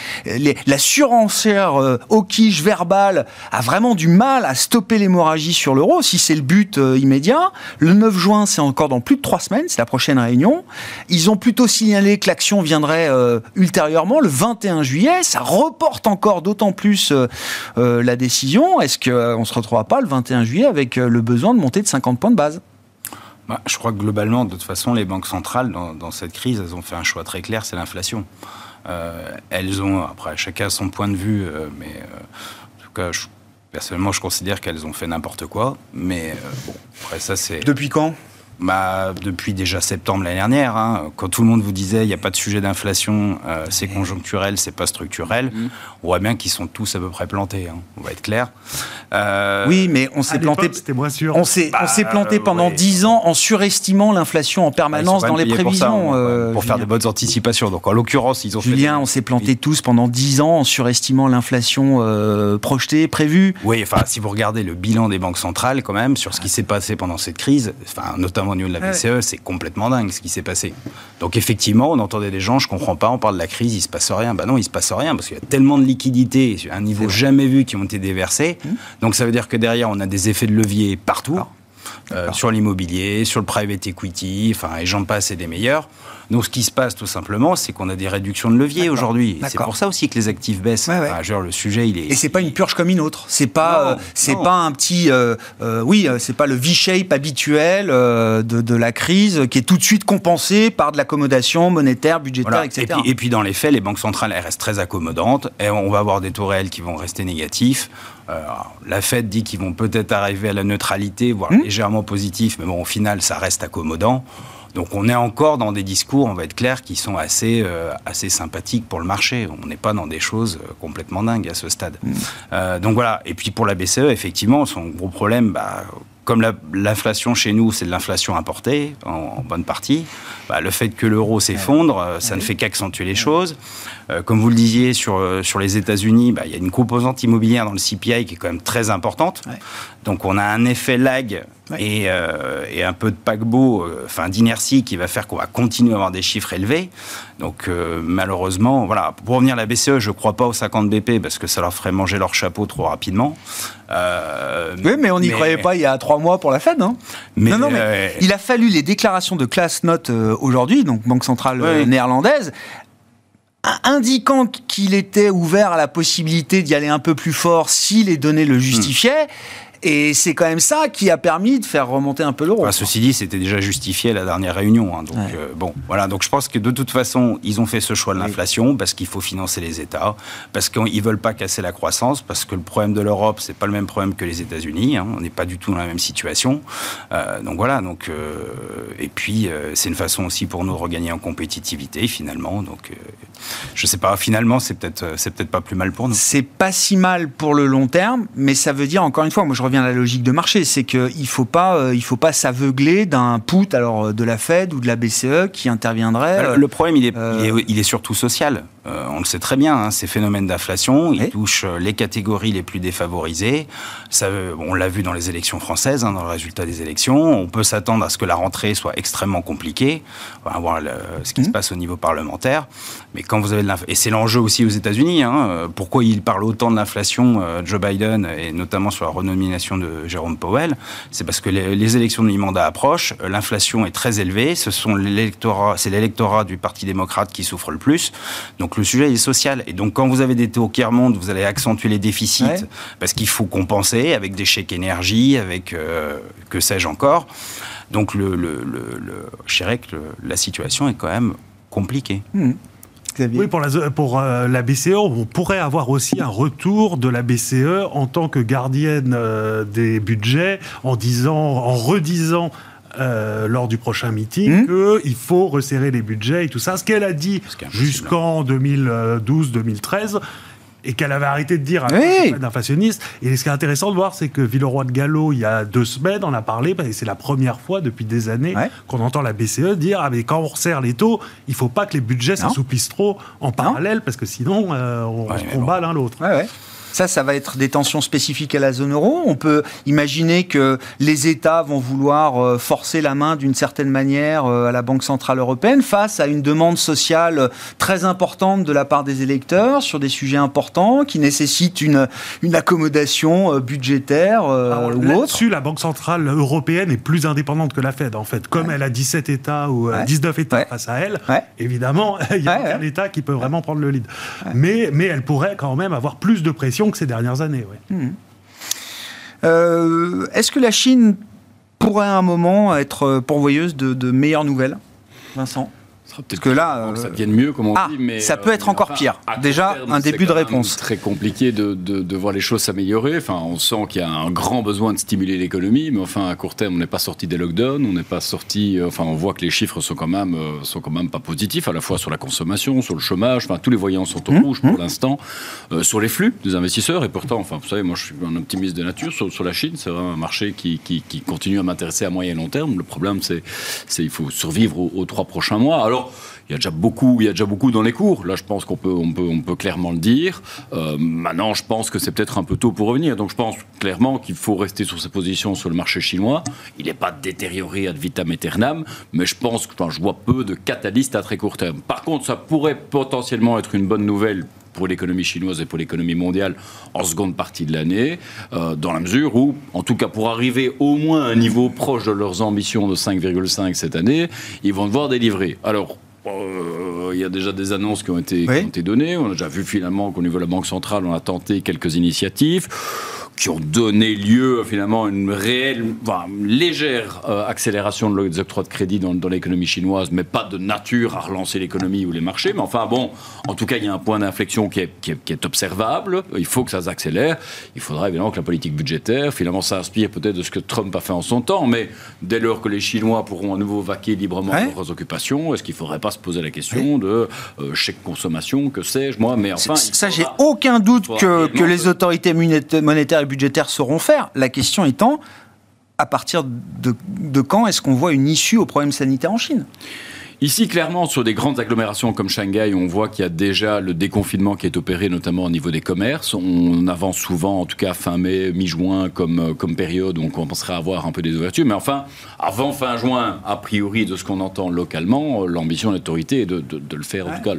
la surenchère euh, au quiche verbale a vraiment du mal à stopper l'hémorragie sur l'euro, si c'est le but immédiat. Le 9 juin, c'est encore dans plus de trois semaines, c'est la prochaine réunion. Ils ont plutôt signalé que l'action viendrait ultérieurement le 21 juillet. Ça reporte encore d'autant plus euh, euh, la décision. Est-ce qu'on euh, ne se retrouvera pas le 21 juillet avec le besoin de monter de 50 points de base bah, je crois que globalement, de toute façon, les banques centrales, dans, cette crise, elles ont fait un choix très clair, c'est l'inflation. elles ont, après, chacun son point de vue, mais en tout cas, personnellement, je considère qu'elles ont fait n'importe quoi. Mais bon, après ça, c'est. Depuis quand? Bah, Depuis déjà septembre l'année dernière, hein, quand tout le monde vous disait il n'y a pas de sujet d'inflation, euh, c'est conjoncturel, c'est pas structurel, mm-hmm. on voit bien qu'ils sont tous à peu près plantés, hein, on va être clair. Euh, oui, mais on s'est planté. On s'est bah, planté pendant dix ans en surestimant l'inflation en permanence dans les prévisions. Pour, euh, pour faire des bonnes anticipations. Donc en l'occurrence, ils ont Julien, on s'est planté tous pendant dix ans en surestimant l'inflation projetée, prévue. Oui, enfin, si vous regardez le bilan des banques centrales, quand même, sur ce qui s'est passé pendant cette crise, enfin, notamment au niveau de la BCE, c'est complètement dingue ce qui s'est passé. Donc effectivement, on entendait des gens, je comprends pas, on parle de la crise, il se passe rien. Ben non, il se passe rien parce qu'il y a tellement de liquidités, à un niveau jamais vu, qui ont été déversés. Mmh. Donc ça veut dire que derrière, on a des effets de levier partout. Euh, sur l'immobilier, sur le private equity, enfin, et j'en passe et des meilleurs. Donc, ce qui se passe tout simplement, c'est qu'on a des réductions de levier aujourd'hui. C'est pour ça aussi que les actifs baissent. genre, le sujet, il est. Et c'est pas une purge comme une autre. C'est pas, euh, c'est pas un petit, euh, euh, oui, c'est pas le V-shape habituel de, de, la crise qui est tout de suite compensé par de l'accommodation monétaire, budgétaire, etc. Et puis, et puis, dans les faits, les banques centrales elles restent très accommodantes et on va avoir des taux réels qui vont rester négatifs. la Fed dit qu'ils vont peut-être arriver à la neutralité, voire hmm. légèrement positif, mais bon, au final, ça reste accommodant. Donc on est encore dans des discours, on va être clair, qui sont assez, euh, assez sympathiques pour le marché. On n'est pas dans des choses euh, complètement dingues à ce stade. Mm. Euh, donc voilà. Et puis pour la BCE, effectivement, son gros problème, bah, comme l'inflation chez nous, c'est de l'inflation importée en, bonne partie, bah, le fait que l'euro s'effondre, ça ne fait qu'accentuer les choses. Comme vous le disiez, sur, sur les États-Unis, bah, il y a une composante immobilière dans le CPI qui est quand même très importante. Donc on a un effet lag euh, et, un peu de paquebot, euh, enfin d'inertie qui va faire qu'on va continuer à avoir des chiffres élevés. Donc euh, malheureusement, voilà, pour revenir à la BCE, je ne crois pas aux 50 BP parce que ça leur ferait manger leur chapeau trop rapidement. oui, mais on n'y croyait pas il y a trois mois pour la Fed, non mais, non, non, mais il a fallu les déclarations de classe note aujourd'hui, donc Banque centrale néerlandaise, indiquant qu'il était ouvert à la possibilité d'y aller un peu plus fort si les données le justifiaient. Et c'est quand même ça qui a permis de faire remonter un peu l'euro. Enfin, ceci dit, c'était déjà justifié à la dernière réunion. Hein, donc, euh, bon, voilà. Donc, je pense que de toute façon, ils ont fait ce choix de l'inflation parce qu'il faut financer les États, parce qu'ils veulent pas casser la croissance, parce que le problème de l'Europe, c'est pas le même problème que les États-Unis. Hein, on n'est pas du tout dans la même situation. Euh, donc voilà. Donc, euh, et puis, c'est une façon aussi pour nous de regagner en compétitivité, finalement. Donc, je sais pas. Finalement, c'est peut-être, c'est peut-être pas plus mal pour nous. C'est pas si mal pour le long terme, mais ça veut dire encore une fois, moi je reviens à la logique de marché, c'est qu'il faut pas, il faut pas s'aveugler d'un put alors de la Fed ou de la BCE qui interviendrait. Le problème, il est, il est, surtout social. on le sait très bien, hein, ces phénomènes d'inflation, ils touchent les catégories les plus défavorisées. Ça, on l'a vu dans les élections françaises, hein, dans le résultat des élections. On peut s'attendre à ce que la rentrée soit extrêmement compliquée. On va voir ce qui se passe au niveau parlementaire. Mais quand vous avez de et c'est l'enjeu aussi aux États-Unis. Hein, pourquoi il parle autant de l'inflation, Joe Biden, et notamment sur la renomination de Jérôme Powell, c'est parce que les, les élections de mi-mandat approchent. L'inflation est très élevée. Ce sont l'électorat, c'est l'électorat du Parti démocrate qui souffre le plus. Donc le sujet est social. Et donc quand vous avez des taux qui remontent, vous allez accentuer les déficits parce qu'il faut compenser avec des chèques énergie, avec euh, que sais-je encore. Donc le, le, je dirais que la situation est quand même compliquée. Mmh. Oui, pour, la, pour euh, la, BCE, on pourrait avoir aussi un retour de la BCE en tant que gardienne euh, des budgets, en disant, en redisant euh, lors du prochain meeting mmh. qu'il faut resserrer les budgets et tout ça. Ce qu'elle a dit jusqu'en 2012-2013 et qu'elle avait arrêté de dire oui. inflationniste. Et ce qui est intéressant de voir, c'est que Villeroy de Gallo, il y a deux semaines, en a parlé, et c'est la première fois depuis des années qu'on entend la BCE dire ah mais quand on resserre les taux, il faut pas que les budgets s'assouplissent trop en parallèle, parce que sinon euh, on se combat l'un l'autre. Ça, ça va être des tensions spécifiques à la zone euro. On peut imaginer que les États vont vouloir euh, forcer la main d'une certaine manière euh, à la Banque Centrale Européenne face à une demande sociale très importante de la part des électeurs sur des sujets importants qui nécessitent une, une accommodation euh, budgétaire ou autre. Dessus, la Banque Centrale Européenne est plus indépendante que la Fed, en fait. Comme elle a 17 États ou 19 États face à elle, évidemment, il y a un État qui peut vraiment prendre le lead. Mais, mais elle pourrait quand même avoir plus de pression que ces dernières années. Hmm. Euh, est-ce que la Chine pourrait à un moment être pourvoyeuse de meilleures nouvelles, Vincent? Parce que là, ça euh, devienne mieux, comme on ah, dit, mais ça peut être euh, encore pire. Déjà, un début de réponse. Très compliqué de, de, voir les choses s'améliorer. Enfin, on sent qu'il y a un grand besoin de stimuler l'économie, mais enfin, à court terme, on n'est pas sorti des lockdowns, on n'est pas sorti. Euh, enfin, on voit que les chiffres sont quand même sont quand même pas positifs, à la fois sur la consommation, sur le chômage. Enfin, tous les voyants sont au mmh, rouge pour mmh. l'instant. sur les flux des investisseurs, et pourtant, enfin, vous savez, moi, je suis un optimiste de nature sur, sur la Chine. C'est vraiment un marché qui, qui, qui continue à m'intéresser à moyen et long terme. Le problème, c'est il faut survivre aux, aux trois prochains mois. Alors il y a déjà beaucoup, il y a déjà beaucoup dans les cours. Là, je pense qu'on peut, on peut, on peut clairement le dire. Euh, maintenant, je pense que c'est peut-être un peu tôt pour revenir. Donc, je pense clairement qu'il faut rester sur sa position sur le marché chinois. Il n'est pas détérioré ad vitam aeternam, mais je pense que je vois peu de catalystes à très court terme. Par contre, ça pourrait potentiellement être une bonne nouvelle pour l'économie chinoise et pour l'économie mondiale en seconde partie de l'année, euh, dans la mesure où, en tout cas pour arriver au moins à un niveau proche de leurs ambitions de 5,5 cette année, ils vont devoir délivrer. Alors, euh, il y a déjà des annonces qui ont été, qui ont été données. On a déjà vu finalement qu'au niveau de la Banque centrale, on a tenté quelques initiatives qui ont donné lieu finalement à une réelle, enfin, légère euh, accélération de octrois de crédit dans, dans l'économie chinoise, mais pas de nature à relancer l'économie ou les marchés. Mais enfin bon, en tout cas, il y a un point d'inflexion qui est, qui, est, observable. Il faut que ça s'accélère. Il faudra évidemment que la politique budgétaire, finalement, s'inspire peut-être de ce que Trump a fait en son temps, mais dès lors que les Chinois pourront à nouveau vaquer librement leurs occupations, est-ce qu'il ne faudrait pas se poser la question de euh, chèque consommation, que sais-je, moi, mais enfin... Ça, j'ai aucun doute que, que les autorités monétaires budgétaires sauront faire. La question étant, à partir de, de quand est-ce qu'on voit une issue au problème sanitaire en Chine? Ici, clairement, sur des grandes agglomérations comme Shanghai, on voit qu'il y a déjà le déconfinement qui est opéré, notamment au niveau des commerces. On avance souvent, en tout cas fin mai, mi-juin, comme, comme période où on commencerait à avoir un peu des ouvertures. Mais enfin, avant fin juin, a priori, de ce qu'on entend localement, l'ambition de l'autorité est de, de, le faire, en tout cas,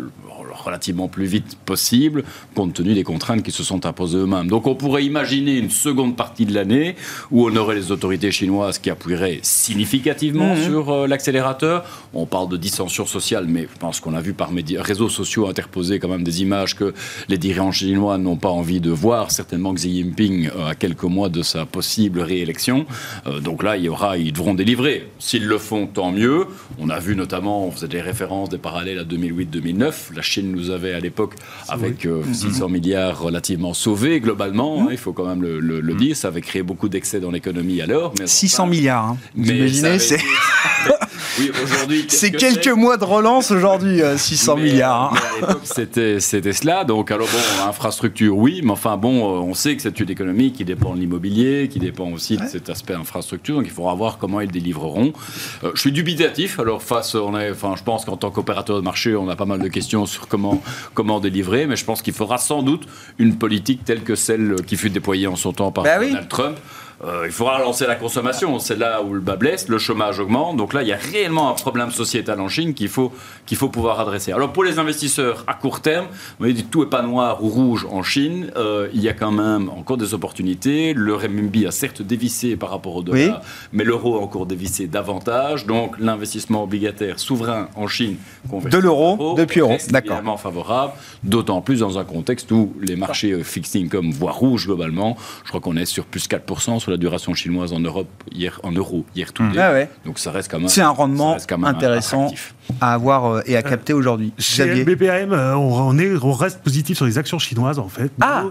relativement plus vite possible, compte tenu des contraintes qui se sont imposées eux-mêmes. Donc on pourrait imaginer une seconde partie de l'année où on aurait les autorités chinoises qui appuieraient significativement mhm. sur euh, l'accélérateur. On parle de dissension sociale, mais je pense qu'on a vu par réseaux sociaux interposer quand même des images que les dirigeants chinois n'ont pas envie de voir. Certainement Xi Jinping euh, à quelques mois de sa possible réélection. Euh, donc là, il y aura, ils devront délivrer. S'ils le font, tant mieux. On a vu notamment, on faisait des références, des parallèles à 2008-2009. La Chine nous avait à l'époque, avec 600 mhm. milliards relativement sauvés globalement, hein, il faut quand même le, le, dire. Ça avait créé beaucoup d'excès dans l'économie alors. 600 milliards, hein. vous imaginez c'est... oui, aujourd'hui. C'est quelques mois de relance aujourd'hui, 600 euh, milliards. Hein. à l'époque, c'était, c'était cela. Donc, alors bon, infrastructure, oui, mais enfin bon, euh, on sait que c'est une économie qui dépend de l'immobilier, qui dépend aussi de cet aspect infrastructure. Donc, il faudra voir comment ils délivreront. Euh, je suis dubitatif. Alors, face, on est, enfin, je pense qu'en tant qu'opérateur de marché, on a pas mal de questions sur comment, comment délivrer, mais je pense qu'il faudra sans doute une politique telle que celle qui fut déployée en son temps par bah Donald Trump euh, il faudra lancer la consommation. C'est là où le bas blesse, le chômage augmente. Donc là, il y a réellement un problème sociétal en Chine qu'il faut, qu'il faut pouvoir adresser. Alors pour les investisseurs à court terme, vous voyez, tout n'est pas noir ou rouge en Chine. Euh, il y a quand même encore des opportunités. Le renminbi a certes dévissé par rapport au dollar, mais l'euro a encore dévissé davantage. Donc l'investissement obligataire souverain en Chine de l'euro depuis euro, d'accord, favorable. D'autant plus dans un contexte où les marchés fixed income voient rouge globalement. Je crois qu'on est sur plus 4% sur la duration chinoise en Europe hier en euros hier tout mmh. ah Donc ça reste quand même. C'est un rendement intéressant à avoir euh, et à capter aujourd'hui. Chez BPM, euh, on, est, on reste positif sur les actions chinoises en fait. Ah.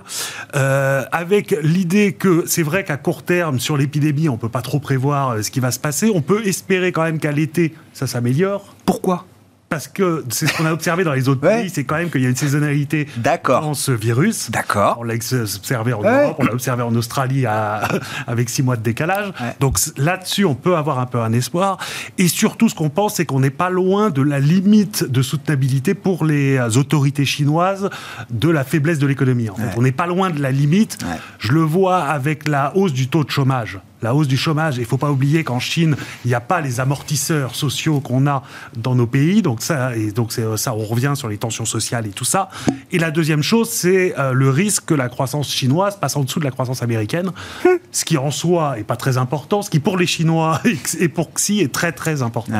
Euh, avec l'idée que c'est vrai qu'à court terme sur l'épidémie, on peut pas trop prévoir ce qui va se passer. On peut espérer quand même qu'à l'été, ça s'améliore. Pourquoi? Parce que c'est ce qu'on a observé dans les autres pays, c'est quand même qu'il y a une saisonnalité dans ce virus. D'accord. On l'a observé en Europe, on l'a observé en Australie avec six mois de décalage. Donc là-dessus, on peut avoir un peu un espoir. Et surtout, ce qu'on pense, c'est qu'on n'est pas loin de la limite de soutenabilité pour les autorités chinoises de la faiblesse de l'économie. En fait. On n'est pas loin de la limite. Je le vois avec la hausse du taux de chômage la hausse du chômage. Il ne faut pas oublier qu'en Chine, il n'y a pas les amortisseurs sociaux qu'on a dans nos pays. Donc ça, et donc ça, on revient sur les tensions sociales et tout ça. Et la deuxième chose, c'est euh, le risque que la croissance chinoise passe en dessous de la croissance américaine, ce qui en soi est pas très important, ce qui pour les Chinois et pour Xi est très très important.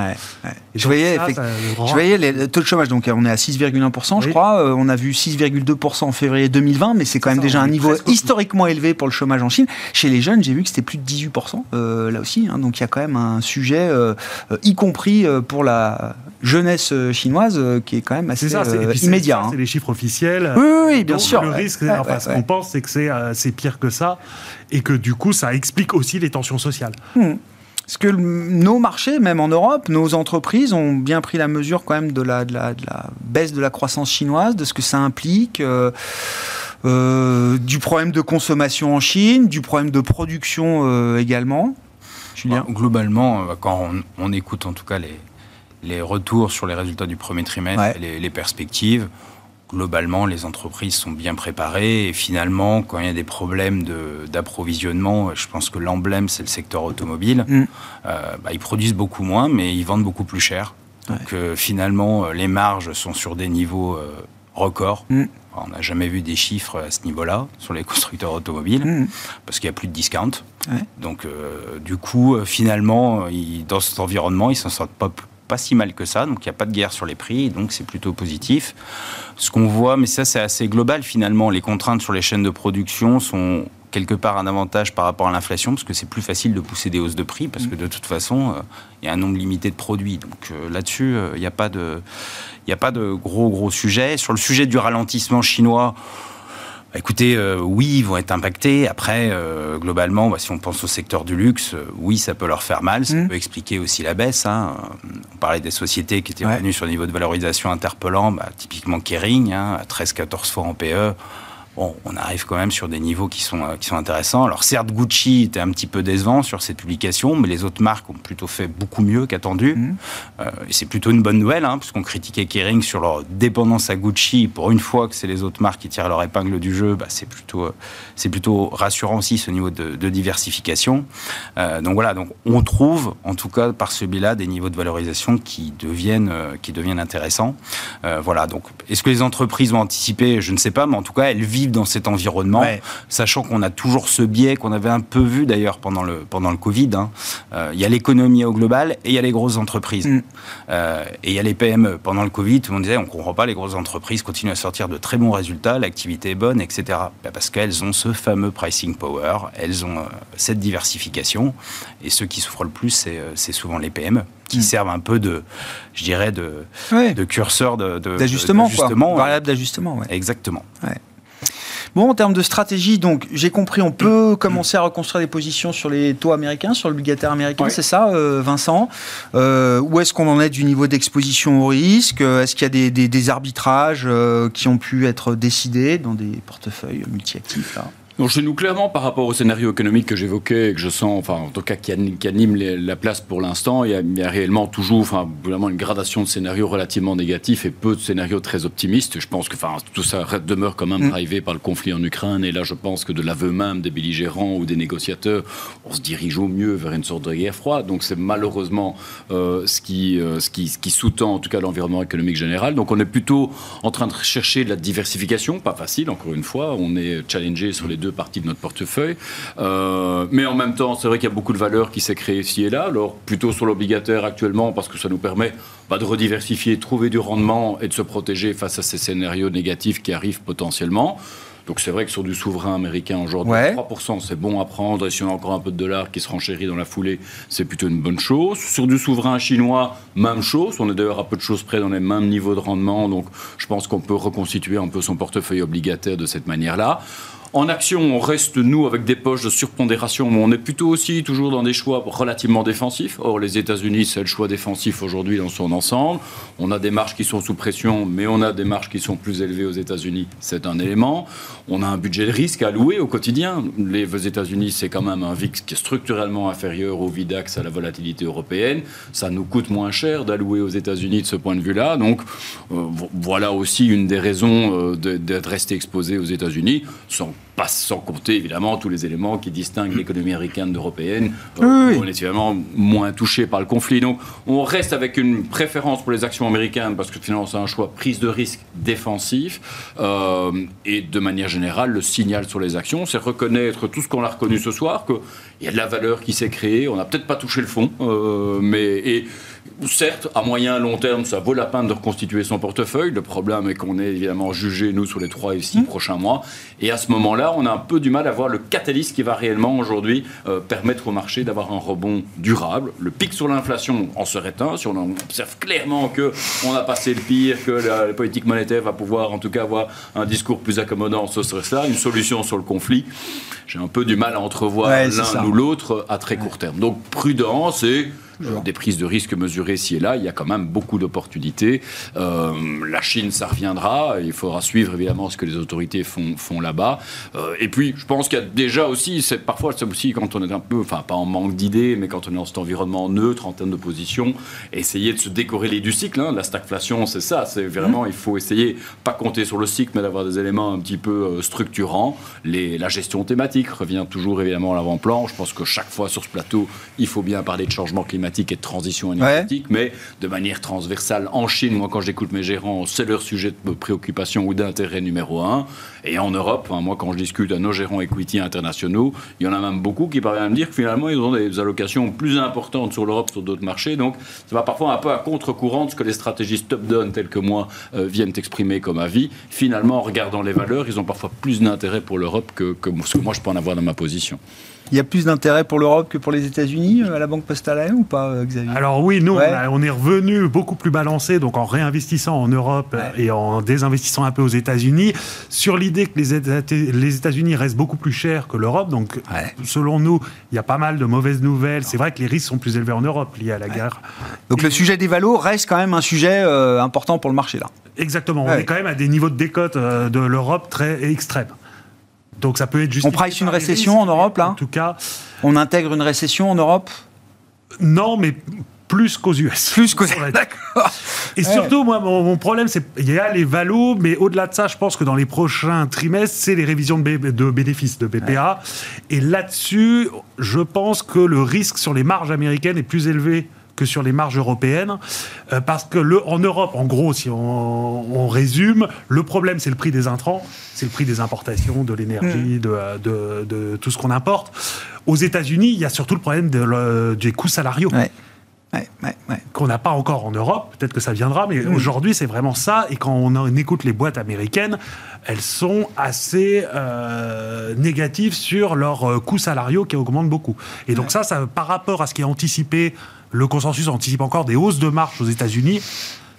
Je, voyais, je voyais les taux de chômage. Donc on est à 6,1%, je crois. Euh, on a vu 6,2% en février 2020, mais c'est quand même déjà un niveau historiquement élevé pour le chômage en Chine. Chez les jeunes, j'ai vu que c'était plus de 18 euh, là aussi. Hein. donc il y a quand même un sujet, euh, euh, y compris pour la jeunesse chinoise, qui est quand même assez immédiat. Hein. C'est les chiffres officiels. Oui, oui, bien sûr. Le risque, enfin, ce qu'on pense, c'est que c'est pire que ça, et que du coup, ça explique aussi les tensions sociales. Hmm. Est-ce que nos marchés, même en Europe, nos entreprises ont bien pris la mesure quand même de la, de la, de la baisse de la croissance chinoise, de ce que ça implique euh, du problème de consommation en Chine, du problème de production euh, également Julien bah, Globalement, euh, quand on, écoute en tout cas les, les retours sur les résultats du premier trimestre et les, perspectives, globalement, les entreprises sont bien préparées. Et finalement, quand il y a des problèmes d'approvisionnement, je pense que l'emblème, c'est le secteur automobile. Mm. bah, ils produisent beaucoup moins, mais ils vendent beaucoup plus cher. Donc finalement, les marges sont sur des niveaux records. Mm. On n'a jamais vu des chiffres à ce niveau-là sur les constructeurs automobiles, mmh. parce qu'il n'y a plus de discount. Donc, euh, du coup, euh, finalement, dans cet environnement, ils s'en sortent pas, pas si mal que ça. Donc, il n'y a pas de guerre sur les prix, donc c'est plutôt positif. Ce qu'on voit, mais ça, c'est assez global finalement, les contraintes sur les chaînes de production sont quelque part un avantage par rapport à l'inflation, parce que c'est plus facile de pousser des hausses de prix, parce que de toute façon, euh, il y a un nombre limité de produits. Donc euh, là-dessus, euh, il n'y a, pas de, a pas de gros, gros sujet. Sur le sujet du ralentissement chinois, bah, écoutez, oui, ils vont être impactés. Après, globalement, bah, si on pense au secteur du luxe, oui, ça peut leur faire mal. Ça mmh. peut expliquer aussi la baisse. Hein. On parlait des sociétés qui étaient revenues sur un niveau de valorisation interpellant, bah, typiquement Kering, hein, à 13-14 fois en PE on arrive quand même sur des niveaux qui sont, euh, qui sont intéressants. Alors certes, Gucci était un petit peu décevant sur cette publication, mais les autres marques ont plutôt fait beaucoup mieux qu'attendu. Mmh. Euh, et c'est plutôt une bonne nouvelle, hein, puisqu'on critiquait Kering sur leur dépendance à Gucci. Pour une fois que c'est les autres marques qui tirent leur épingle du jeu, bah, c'est plutôt, euh, c'est plutôt rassurant aussi ce niveau de, diversification. donc voilà, donc on trouve, en tout cas par ce biais-là, des niveaux de valorisation qui deviennent, qui deviennent intéressants. voilà, donc est-ce que les entreprises ont anticipé? Je ne sais pas, mais en tout cas, elles vivent dans cet environnement, sachant qu'on a toujours ce biais qu'on avait un peu vu d'ailleurs pendant le, pendant le Covid. Hein. Euh, il y a l'économie au global et il y a les grosses entreprises. Mm. Euh, et il y a les PME. Pendant le Covid, tout le monde disait on ne comprend pas, les grosses entreprises continuent à sortir de très bons résultats, l'activité est bonne, etc. Bah, parce qu'elles ont ce fameux pricing power, elles ont euh, cette diversification. Et ceux qui souffrent le plus, c'est souvent les PME qui mm. servent un peu de, je dirais, de, de curseur d'ajustement, de, variable d'ajustement. Ouais. Exactement. Ouais. Bon, en termes de stratégie, donc j'ai compris, on peut commencer à reconstruire des positions sur les taux américains, sur l'obligataire américain, c'est ça, euh, Vincent? Euh, Où est-ce qu'on en est du niveau d'exposition au risque? Est-ce qu'il y a des, arbitrages euh, qui ont pu être décidés dans des portefeuilles multi-actifs chez nous, clairement, par rapport au scénario économique que j'évoquais et que je sens, enfin, en tout cas, qui anime, la place pour l'instant, il, y a réellement toujours, enfin, vraiment une gradation de scénarios relativement négatifs et peu de scénarios très optimistes. Je pense que, enfin, tout ça demeure quand même mm. drivé par le conflit en Ukraine. Et là, je pense que de l'aveu même des belligérants ou des négociateurs, on se dirige au mieux vers une sorte de guerre froide. Donc c'est malheureusement euh, ce qui, euh, ce qui, ce qui sous-tend, en tout cas, l'environnement économique général. Donc on est plutôt en train de chercher de la diversification, pas facile, encore une fois. On est challengé sur les deux partie de notre portefeuille. Euh, mais en même temps, c'est vrai qu'il y a beaucoup de valeur qui s'est créée ici et là. Alors, plutôt sur l'obligataire actuellement, parce que ça nous permet bah, de rediversifier, de trouver du rendement et de se protéger face à ces scénarios négatifs qui arrivent potentiellement. Donc c'est vrai que sur du souverain américain aujourd'hui, 3%, c'est bon à prendre. Et si on a encore un peu de dollars qui se renchérit dans la foulée, c'est plutôt une bonne chose. Sur du souverain chinois, même chose. On est d'ailleurs à peu de choses près dans les mêmes niveaux de rendement. Donc je pense qu'on peut reconstituer un peu son portefeuille obligataire de cette manière-là. En action, on reste, nous, avec des poches de surpondération, mais on est plutôt aussi toujours dans des choix relativement défensifs. Or, les États-Unis, c'est le choix défensif aujourd'hui dans son ensemble. On a des marges qui sont sous pression, mais on a des marges qui sont plus élevées aux États-Unis. C'est un élément. On a un budget de risque alloué au quotidien. Les États-Unis, c'est quand même un VIX qui est structurellement inférieur au VIDAX à la volatilité européenne. Ça nous coûte moins cher d'allouer aux États-Unis de ce point de vue-là. Donc, euh, voilà aussi une des raisons euh, d'être resté exposé aux États-Unis, sans pas sans compter évidemment tous les éléments qui distinguent l'économie américaine d'européenne. Euh, on est évidemment moins touché par le conflit. Donc on reste avec une préférence pour les actions américaines parce que finalement c'est un choix prise de risque défensif. Euh, et de manière générale, le signal sur les actions, c'est reconnaître tout ce qu'on a reconnu ce soir, qu'il y a de la valeur qui s'est créée. On n'a peut-être pas touché le fond, euh, mais et certes, à moyen long terme, ça vaut la peine de reconstituer son portefeuille. Le problème est qu'on est évidemment jugé, nous, sur les 3 et 6 mmh. prochains mois. Et à ce moment-là, on a un peu du mal à voir le catalyse qui va réellement aujourd'hui euh, permettre au marché d'avoir un rebond durable. Le pic sur l'inflation en serait un, si on observe clairement qu'on a passé le pire, que la, politique monétaire va pouvoir en tout cas avoir un discours plus accommodant, ce serait cela. Une solution sur le conflit, j'ai un peu du mal à entrevoir l'un ou l'autre à très court terme. Donc prudence et euh, des prises de risques mesurées ici et là, il y a quand même beaucoup d'opportunités. Euh, la Chine, ça reviendra. Il faudra suivre évidemment ce que les autorités font, font là-bas. Euh, et puis, je pense qu'il y a déjà aussi, c'est parfois c'est aussi quand on est un peu, enfin pas en manque d'idées, mais quand on est dans cet environnement neutre en termes de position, essayer de se décorréler du cycle. Hein. La stagflation, c'est ça. C'est vraiment, il faut essayer pas compter sur le cycle, mais d'avoir des éléments un petit peu structurants. Les, la gestion thématique revient toujours évidemment à l'avant-plan. Je pense que chaque fois sur ce plateau, il faut bien parler de changement climatique et de transition énergétique, mais de manière transversale. En Chine, moi, quand j'écoute mes gérants, c'est leur sujet de préoccupation ou d'intérêt numéro un. Et en Europe, moi, quand je discute à nos gérants equity internationaux, il y en a même beaucoup qui parviennent à me dire que finalement, ils ont des allocations plus importantes sur l'Europe, sur d'autres marchés. Donc, ça va parfois un peu à contre-courant de ce que les stratégistes top-down, tels que moi, euh, viennent exprimer comme avis. Finalement, en regardant les valeurs, ils ont parfois plus d'intérêt pour l'Europe que, que ce que moi, je peux en avoir dans ma position. Il y a plus d'intérêt pour l'Europe que pour les États-Unis euh, à la Banque Postale ou pas, euh, Xavier? Alors oui, nous, on, est revenu beaucoup plus balancé, donc en réinvestissant en Europe et en désinvestissant un peu aux États-Unis, sur l'idée que les États-Unis restent beaucoup plus chers que l'Europe. Donc, selon nous, il y a pas mal de mauvaises nouvelles. C'est vrai que les risques sont plus élevés en Europe liés à la guerre. Donc le sujet des valos reste quand même un sujet euh, important pour le marché là. Exactement. On est quand même à des niveaux de décote de l'Europe très extrêmes. Donc ça peut être On price une récession en Europe, là En tout cas. On intègre une récession en Europe Non, mais plus qu'aux US. Plus qu'aux US. D'accord. Et surtout, moi, mon, problème, c'est il y a les valos, mais au-delà de ça, je pense que dans les prochains trimestres, c'est les révisions de, de, bénéfices de BPA. Et là-dessus, je pense que le risque sur les marges américaines est plus élevé que sur les marges européennes, euh, parce que le, en Europe, en gros, si on, résume, le problème c'est le prix des intrants, c'est le prix des importations, de l'énergie, mm. de, de, tout ce qu'on importe. Aux États-Unis, il y a surtout le problème de, des coûts salariaux. qu'on n'a pas encore en Europe, peut-être que ça viendra, mais mm. aujourd'hui c'est vraiment ça. Et quand on, écoute les boîtes américaines, elles sont assez euh, négatives sur leurs euh, coûts salariaux qui augmentent beaucoup. Et donc ça, ça, par rapport à ce qui est anticipé le consensus anticipe encore des hausses de marche aux États-Unis.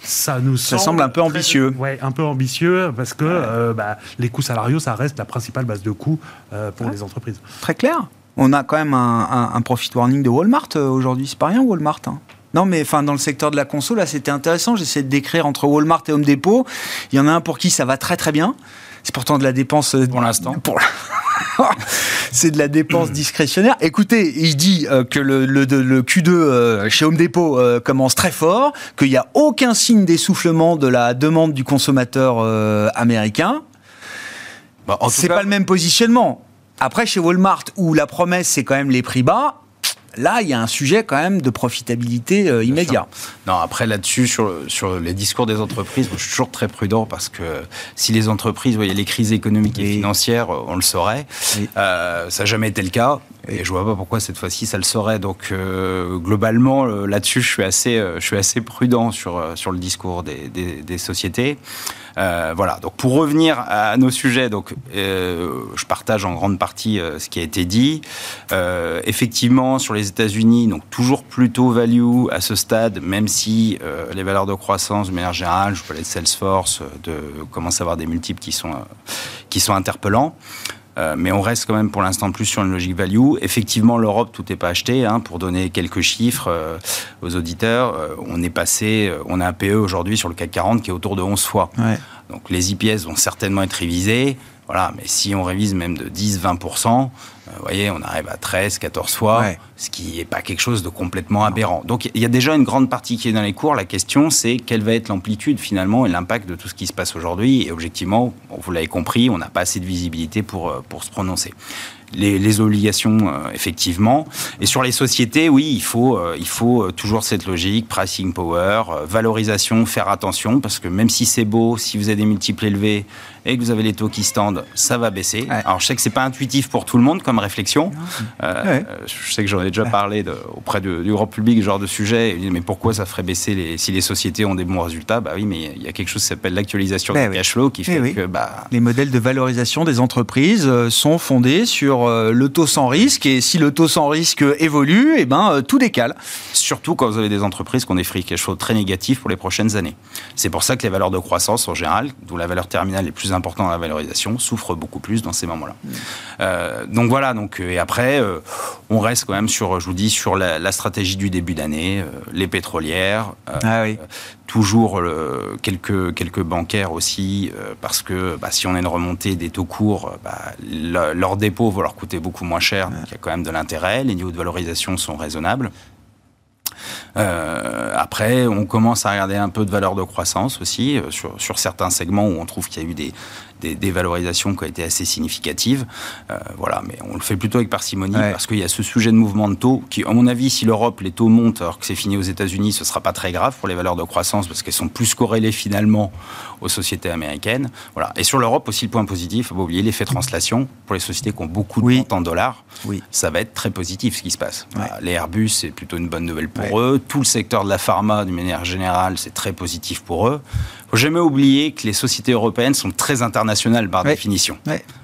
Ça nous semble, un peu ambitieux. Oui, un peu ambitieux parce que euh, bah, les coûts salariaux, ça reste la principale base de coûts euh, pour les entreprises. Très clair. On a quand même un, profit warning de Walmart euh, aujourd'hui. C'est pas rien, Walmart. Hein. Non, mais enfin, dans le secteur de la conso, là, c'était intéressant. J'essaie de décrire entre Walmart et Home Depot. Il y en a un pour qui ça va très très bien. C'est pourtant de la dépense pour l'instant. Pour... c'est de la dépense discrétionnaire. Écoutez, il dit euh, que le, Q2 euh, chez Home Depot euh, commence très fort, qu'il n'y a aucun signe d'essoufflement de la demande du consommateur américain. Bah, c'est pas le même positionnement. Après, chez Walmart, où la promesse, c'est quand même les prix bas, là, il y a un sujet quand même de profitabilité euh, immédiat. Non, après là-dessus, sur, sur les discours des entreprises, je suis toujours très prudent parce que si les entreprises voyaient les crises économiques et, financières, on le saurait. Euh, ça n'a jamais été le cas. Et je vois pas pourquoi cette fois-ci ça le serait. Donc euh, globalement là-dessus, je suis assez, je suis assez prudent sur sur le discours des, des, des sociétés. Euh, voilà. Donc pour revenir à nos sujets, donc euh, je partage en grande partie euh, ce qui a été dit. effectivement, sur les États-Unis, donc toujours plutôt value à ce stade, même si les valeurs de croissance, de manière générale, je parlais de Salesforce, de commence à avoir des multiples qui sont qui sont interpellants. Euh, mais on reste quand même pour l'instant plus sur une logique value. Effectivement, l'Europe, tout n'est pas acheté. Hein, pour donner quelques chiffres euh, aux auditeurs, euh, on est passé, on a un PE aujourd'hui sur le CAC 40 qui est autour de 11 fois. Donc les IPS vont certainement être révisés. Voilà, mais si on révise même de 10-20%, euh, vous voyez, on arrive à 13, 14 fois, ce qui n'est pas quelque chose de complètement aberrant. Donc il y a déjà une grande partie qui est dans les cours. La question, c'est quelle va être l'amplitude finalement et l'impact de tout ce qui se passe aujourd'hui. Et objectivement, vous l'avez compris, on n'a pas assez de visibilité pour, euh, pour se prononcer. Les, obligations, euh, effectivement. Et sur les sociétés, oui, il faut, il faut toujours cette logique, pricing power, valorisation, faire attention, parce que même si c'est beau, si vous avez des multiples élevés et que vous avez les taux qui standent, ça va baisser. Alors je sais que c'est pas intuitif pour tout le monde comme réflexion. Euh, je sais que j'en ai déjà parlé auprès du grand public, ce genre de sujet. Mais pourquoi ça ferait baisser les, si les sociétés ont des bons résultats? Bah oui, mais il y a quelque chose qui s'appelle l'actualisation du cash flow qui fait que bah... les modèles de valorisation des entreprises euh, sont fondés sur euh, le taux sans risque et si le taux sans risque évolue, et eh ben tout décale. Surtout quand vous avez des entreprises qui ont des free cash flow très négatifs pour les prochaines années. C'est pour ça que les valeurs de croissance en général, d'où la valeur terminale est plus important dans la valorisation, souffre beaucoup plus dans ces moments-là. Mm. Euh, donc voilà, donc, et après, euh, on reste quand même sur, je vous dis, sur la, stratégie du début d'année, euh, les pétrolières, ah toujours quelques, quelques bancaires aussi, parce que bah, si on a une remontée des taux courts, bah, leur dépôt va leur coûter beaucoup moins cher, donc il y a quand même de l'intérêt, les niveaux de valorisation sont raisonnables. Euh, après, on commence à regarder un peu de valeur de croissance aussi euh, sur, sur, certains segments où on trouve qu'il y a eu des, des, valorisations qui ont été assez significatives. Euh, voilà, mais on le fait plutôt avec parcimonie parce qu'il y a ce sujet de mouvement de taux qui, à mon avis, si l'Europe, les taux montent alors que c'est fini aux États-Unis, ce sera pas très grave pour les valeurs de croissance parce qu'elles sont plus corrélées finalement aux sociétés américaines. Voilà. Et sur l'Europe aussi, le point positif, faut pas oublier l'effet translation pour les sociétés qui ont beaucoup de oui. en dollars. Oui. Ça va être très positif ce qui se passe. les Airbus, c'est plutôt une bonne nouvelle pour eux. Tout le secteur de la pharma, d'une manière générale, c'est très positif pour eux faut jamais oublier que les sociétés européennes sont très internationales par définition.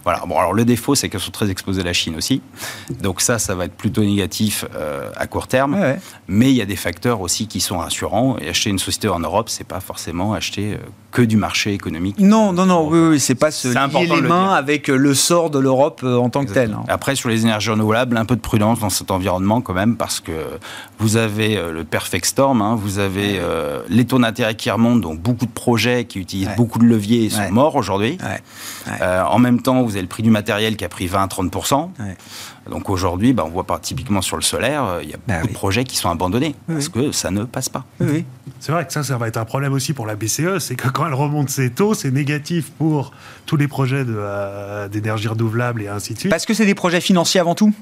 Voilà. Bon, alors le défaut, c'est qu'elles sont très exposées à la Chine aussi. Donc ça, ça va être plutôt négatif euh, à court terme. Mais il y a des facteurs aussi qui sont rassurants. Et acheter une société en Europe, c'est pas forcément acheter euh, que du marché économique. Non, non, non. Oui, oui, c'est pas se lier les mains avec euh, le sort de l'Europe en tant que tel. Hein. Après, sur les énergies renouvelables, un peu de prudence dans cet environnement quand même, parce que vous avez le perfect storm, hein, vous avez les taux d'intérêt qui remontent, donc beaucoup de projets projets qui utilisent beaucoup de leviers sont morts aujourd'hui. Euh, en même temps, vous avez le prix du matériel qui a pris 20-30%. Donc aujourd'hui, bah, on voit pas typiquement sur le solaire, euh, il y a bah beaucoup de projets qui sont abandonnés parce que ça ne passe pas. C'est vrai que ça, ça va être un problème aussi pour la BCE, c'est que quand elle remonte ses taux, c'est négatif pour tous les projets euh, d'énergie renouvelable et ainsi de suite. Parce que c'est des projets financiers avant tout?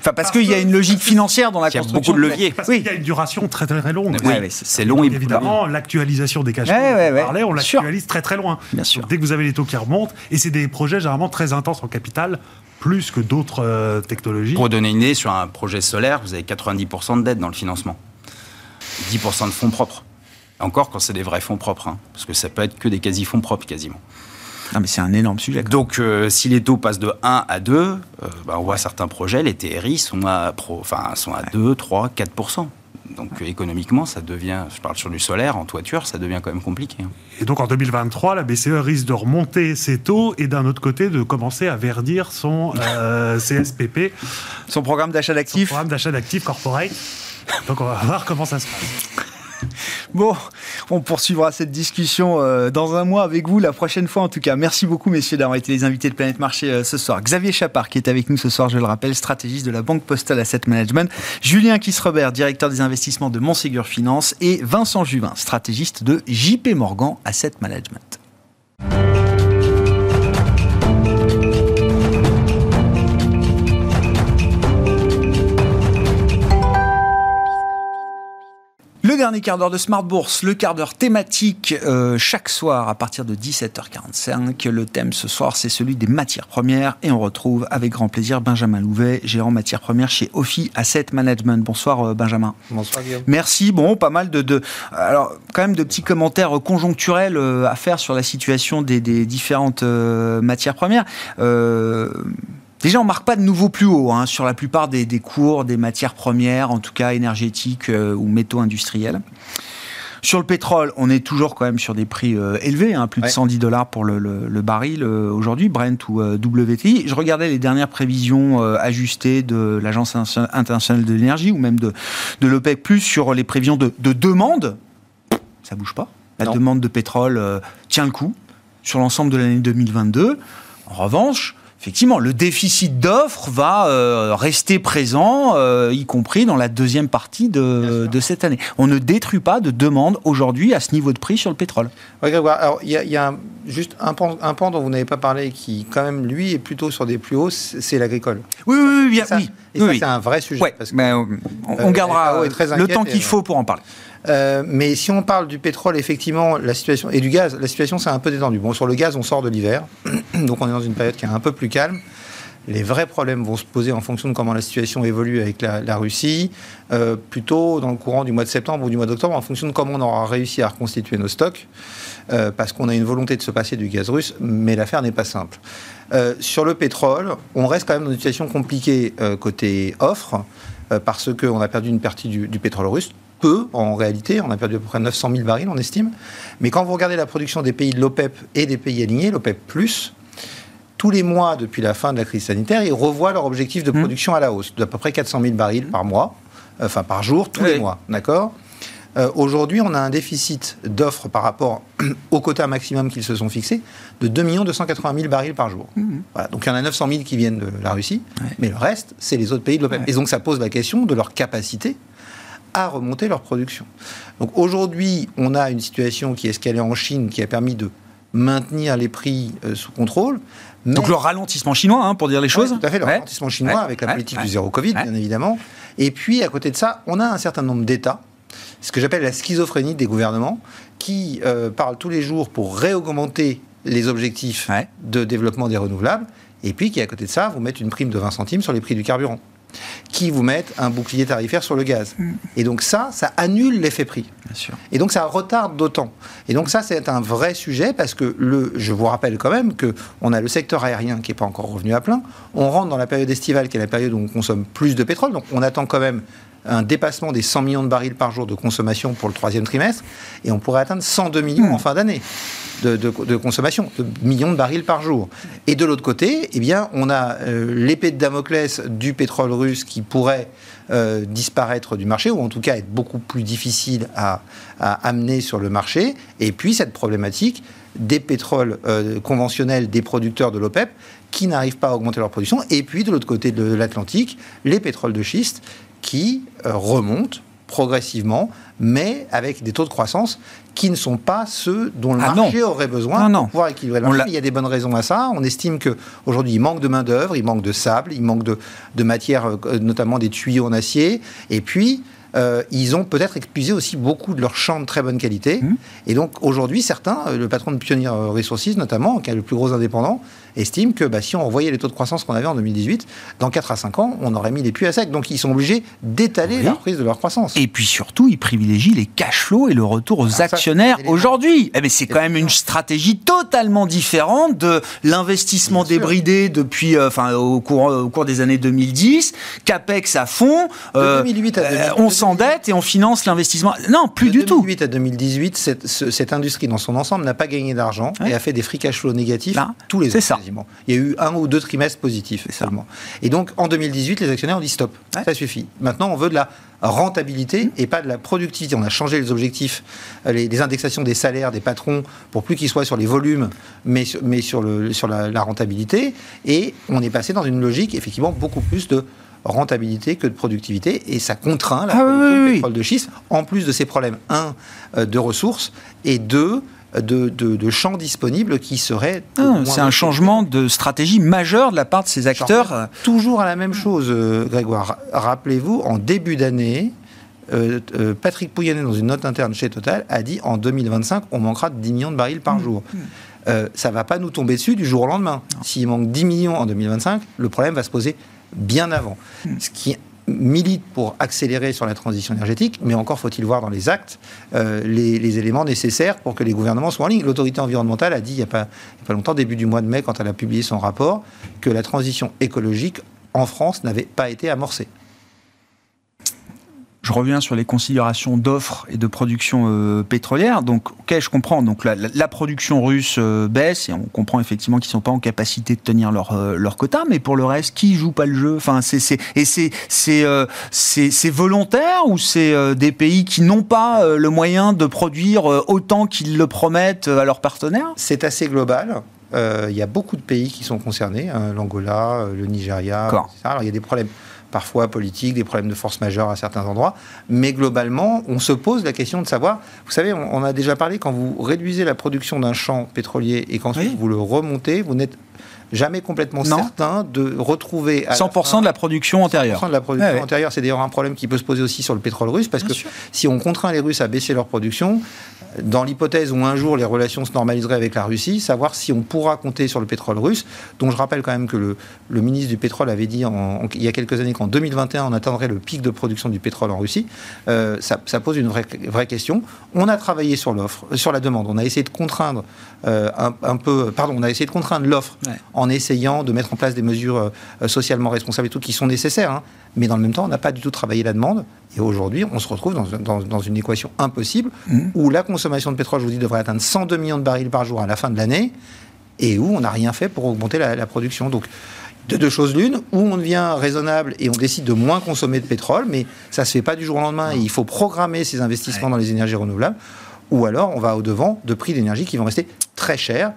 Enfin, parce, qu'il y a une logique financière dans la construction. Il y a beaucoup de leviers. Parce qu'il y a une duration très très longue. c'est long. Et évidemment, l'actualisation des cash flows, on l'actualise très très loin. Bien sûr. dès que vous avez les taux qui remontent, et c'est des projets généralement très intenses en capital, plus que d'autres euh, technologies. Pour donner une idée, sur un projet solaire, vous avez 90% de dette dans le financement. 10% de fonds propres. Encore quand c'est des vrais fonds propres, hein, parce que ça peut être que des quasi-fonds propres quasiment. Ah, mais c'est un énorme sujet. Donc, euh, si les taux passent de 1 à 2, euh, bah, on voit certains projets, les TRI sont à, pro, enfin, sont à 2, 3, 4% donc économiquement, ça devient, je parle sur du solaire, en toiture, ça devient quand même compliqué. Hein. Et donc en 2023, la BCE risque de remonter ses taux et d'un autre côté de commencer à verdir son euh, CSPP. Son programme d'achat d'actifs. Son programme d'achat d'actifs corporate. Donc on va voir comment ça se passe. Bon, on poursuivra cette discussion euh, dans un mois avec vous, la prochaine fois en tout cas. Merci beaucoup, messieurs, d'avoir été les invités de Planète Marché euh, ce soir. Xavier Chapard, qui est avec nous ce soir, je le rappelle, stratégiste de la Banque Postale Asset Management. Julien Kisrebert, directeur des investissements de Montségur Finance. Et Vincent Juvin, stratégiste de JP Morgan Asset Management. Dernier quart d'heure de Smart Bourse, le quart d'heure thématique euh, chaque soir à partir de 17h45. Le thème ce soir, c'est celui des matières premières et on retrouve avec grand plaisir Benjamin Louvet, gérant matières premières chez Ophi Asset Management. Bonsoir euh, Benjamin. Bonsoir Guillaume. Merci. Bon, pas mal de, de, alors quand même de petits commentaires conjoncturels euh, à faire sur la situation des, des différentes matières premières. Déjà, on marque pas de nouveau plus haut hein, sur la plupart des, cours, des matières premières, en tout cas énergétiques euh, ou métaux industriels. Sur le pétrole, on est toujours quand même sur des prix euh, élevés, hein, plus de 110 dollars pour le, baril euh, aujourd'hui, Brent ou WTI. Je regardais les dernières prévisions ajustées de l'Agence internationale de l'énergie ou même de, de l'OPEC+, sur les prévisions de, demande. Ça bouge pas. La demande de pétrole tient le coup sur l'ensemble de l'année 2022. En revanche, effectivement, le déficit d'offres va euh, rester présent, euh, y compris dans la deuxième partie de, cette année. On ne détruit pas de demande aujourd'hui à ce niveau de prix sur le pétrole. Oui, Grégoire, alors il y, a juste un pan, un pan dont vous n'avez pas parlé qui, quand même, lui, est plutôt sur des plus hauts, c'est l'agricole. Oui, oui, oui, bien, oui. Et ça, c'est un vrai sujet. parce on, euh, gardera le temps qu'il faut pour en parler. Euh, mais si on parle du pétrole, effectivement, la situation et du gaz, la situation s'est un peu détendue. Bon, sur le gaz, on sort de l'hiver, donc on est dans une période qui est un peu plus calme. Les vrais problèmes vont se poser en fonction de comment la situation évolue avec la, Russie, euh, plutôt dans le courant du mois de septembre ou du mois d'octobre, en fonction de comment on aura réussi à reconstituer nos stocks, euh, parce qu'on a une volonté de se passer du gaz russe, mais l'affaire n'est pas simple. sur le pétrole, on reste quand même dans une situation compliquée côté offre, parce qu'on a perdu une partie du, du pétrole russe, peu en réalité. On a perdu à peu près 900 000 barils, on estime. Mais quand vous regardez la production des pays de l'OPEP et des pays alignés, l'OPEP, tous les mois depuis la fin de la crise sanitaire, ils revoient leur objectif de mmh. production à la hausse, d'à peu près 400 000 barils par mois, enfin par jour, tous les mois. D'accord? Euh, Aujourd'hui, on a un déficit d'offres par rapport au quota maximum qu'ils se sont fixés de 2 280 000 barils par jour. Mmh. Voilà, donc il y en a 900 000 qui viennent de la Russie, mais le reste, c'est les autres pays de l'OPEP. Et donc ça pose la question de leur capacité à remonter leur production. Donc aujourd'hui, on a une situation qui est escalée en Chine qui a permis de maintenir les prix euh, sous contrôle. Donc le ralentissement chinois, hein, pour dire les choses. tout à fait, le ralentissement chinois avec la politique du zéro Covid, bien évidemment. Et puis à côté de ça, on a un certain nombre d'États, ce que j'appelle la schizophrénie des gouvernements, qui euh, parlent tous les jours pour réaugmenter les objectifs de développement des renouvelables, et puis qui à côté de ça vous mettent une prime de 20 centimes sur les prix du carburant qui vous mettent un bouclier tarifaire sur le gaz. Mm. Et donc ça, ça annule l'effet prix. Bien sûr. Et donc ça retarde d'autant. Et donc ça, c'est un vrai sujet parce que le, je vous rappelle quand même que on a le secteur aérien qui n'est pas encore revenu à plein. On rentre dans la période estivale qui est la période où on consomme plus de pétrole. Donc on attend quand même un dépassement des 100 millions de barils par jour de consommation pour le troisième trimestre, et on pourrait atteindre 102 millions en fin d'année. De, de, consommation, de millions de barils par jour. Et de l'autre côté, eh bien, on a euh, l'épée de Damoclès du pétrole russe qui pourrait euh, disparaître du marché, ou en tout cas être beaucoup plus difficile à, à amener sur le marché. Et puis cette problématique des pétroles euh, conventionnels des producteurs de l'OPEP qui n'arrivent pas à augmenter leur production, et puis de l'autre côté de l'Atlantique, les pétroles de schiste qui euh, remontent progressivement, mais avec des taux de croissance qui ne sont pas ceux dont le ah marché aurait besoin pour pouvoir équilibrer le marché. Il y a des bonnes raisons à ça. On estime qu'aujourd'hui, il manque de main-d'œuvre, il manque de sable, il manque de, de matière, euh, notamment des tuyaux en acier. Et puis, euh, ils ont peut-être épuisé aussi beaucoup de leurs champs de très bonne qualité. Mmh. Et donc aujourd'hui, certains, le patron de Pioneer Resources notamment, qui est le plus gros indépendant, estime que bah, si on revoyait les taux de croissance qu'on avait en 2018, dans 4 à 5 ans, on aurait mis les puits à sec. Donc ils sont obligés d'étaler la reprise de leur croissance. Et puis surtout, ils privilégient les cash flows et le retour aux actionnaires aujourd'hui. Eh ben, c'est quand même une stratégie totalement différente de l'investissement débridé depuis, euh, enfin, au, cours, au cours des années 2010, CAPEX à fond. De 2008 à 2018, on s'endette et on finance l'investissement. Non, plus du tout. De 2008 à 2018, cette, cette, industrie dans son ensemble n'a pas gagné d'argent et a fait des free cash flows négatifs tous les ans. C'est ça. Il y a eu un ou deux trimestres positifs seulement. Et donc en 2018, les actionnaires ont dit stop, ça suffit. Maintenant, on veut de la rentabilité et pas de la productivité. On a changé les objectifs, euh, les, indexations des salaires des patrons pour plus qu'ils soient sur les volumes, mais, mais sur, le, sur la, rentabilité. Et on est passé dans une logique, effectivement, beaucoup plus de rentabilité que de productivité. Et ça contraint la ah pétrole de schiste en plus de ces problèmes. Un euh, de ressources. Et deux de, champs disponibles qui seraient. Ah, c'est un changement de stratégie majeur de la part de ces acteurs. Toujours à la même chose, euh, Grégoire. Rappelez-vous, en début d'année, euh, euh, Patrick Pouyanné, dans une note interne chez Total, a dit en 2025, on manquera de 10 millions de barils par mmh. jour. Mmh. ça ne va pas nous tomber dessus du jour au lendemain. S'il manque 10 millions en 2025, le problème va se poser bien avant. Mmh. Ce qui milite pour accélérer sur la transition énergétique, mais encore faut-il voir dans les actes euh, les, éléments nécessaires pour que les gouvernements soient en ligne. L'autorité environnementale a dit il n'y a, pas longtemps, début du mois de mai, quand elle a publié son rapport, que la transition écologique en France n'avait pas été amorcée. Je reviens sur les considérations d'offres et de production euh, pétrolière. Donc, ok, je comprends. Donc, la, production russe euh, baisse et on comprend effectivement qu'ils ne sont pas en capacité de tenir leur, euh, leur quota. Mais pour le reste, qui joue pas le jeu? Enfin, c'est et c'est c'est volontaire ou c'est des pays qui n'ont pas le moyen de produire autant qu'ils le promettent à leurs partenaires? C'est assez global. Il y a beaucoup de pays qui sont concernés, hein, l'Angola, le Nigeria. Alors, il y a des problèmes parfois politiques, des problèmes de force majeure à certains endroits. Mais globalement, on se pose la question de savoir, vous savez, on, a déjà parlé, quand vous réduisez la production d'un champ pétrolier et qu'ensuite vous le remontez, vous n'êtes jamais complètement certain de retrouver 100% de la production antérieure. 100% de la production antérieure, c'est d'ailleurs un problème qui peut se poser aussi sur le pétrole russe, parce que si on contraint les Russes à baisser leur production, dans l'hypothèse où un jour les relations se normaliseraient avec la Russie, savoir si on pourra compter sur le pétrole russe, dont je rappelle quand même que le, le ministre du pétrole avait dit il y a quelques années qu'en 2021 on atteindrait le pic de production du pétrole en Russie, euh, ça, ça, pose une vraie, vraie, question. On a travaillé sur l'offre, sur la demande, on a essayé de contraindre euh, un, peu, pardon, on a essayé de contraindre l'offre en essayant de mettre en place des mesures euh, socialement responsables et tout qui sont nécessaires, hein. mais dans le même temps on n'a pas du tout travaillé la demande. Et aujourd'hui, on se retrouve dans, dans, une équation impossible mmh. où la consommation de pétrole, je vous dis, devrait atteindre 102 millions de barils par jour à la fin de l'année et où on n'a rien fait pour augmenter la, production. Donc, de deux choses l'une, où on devient raisonnable et on décide de moins consommer de pétrole, mais ça ne se fait pas du jour au lendemain. Et il faut programmer ces investissements dans les énergies renouvelables, ou alors on va au-devant de prix d'énergie qui vont rester très chers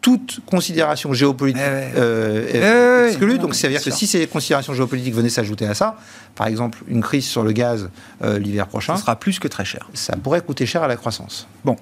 toute considération géopolitique euh, exclue. Donc, ça veut dire que si ces considérations géopolitiques venaient s'ajouter à ça, par exemple, une crise sur le gaz euh, l'hiver prochain. Ça sera plus que très cher. Ça pourrait coûter cher à la croissance. Bon.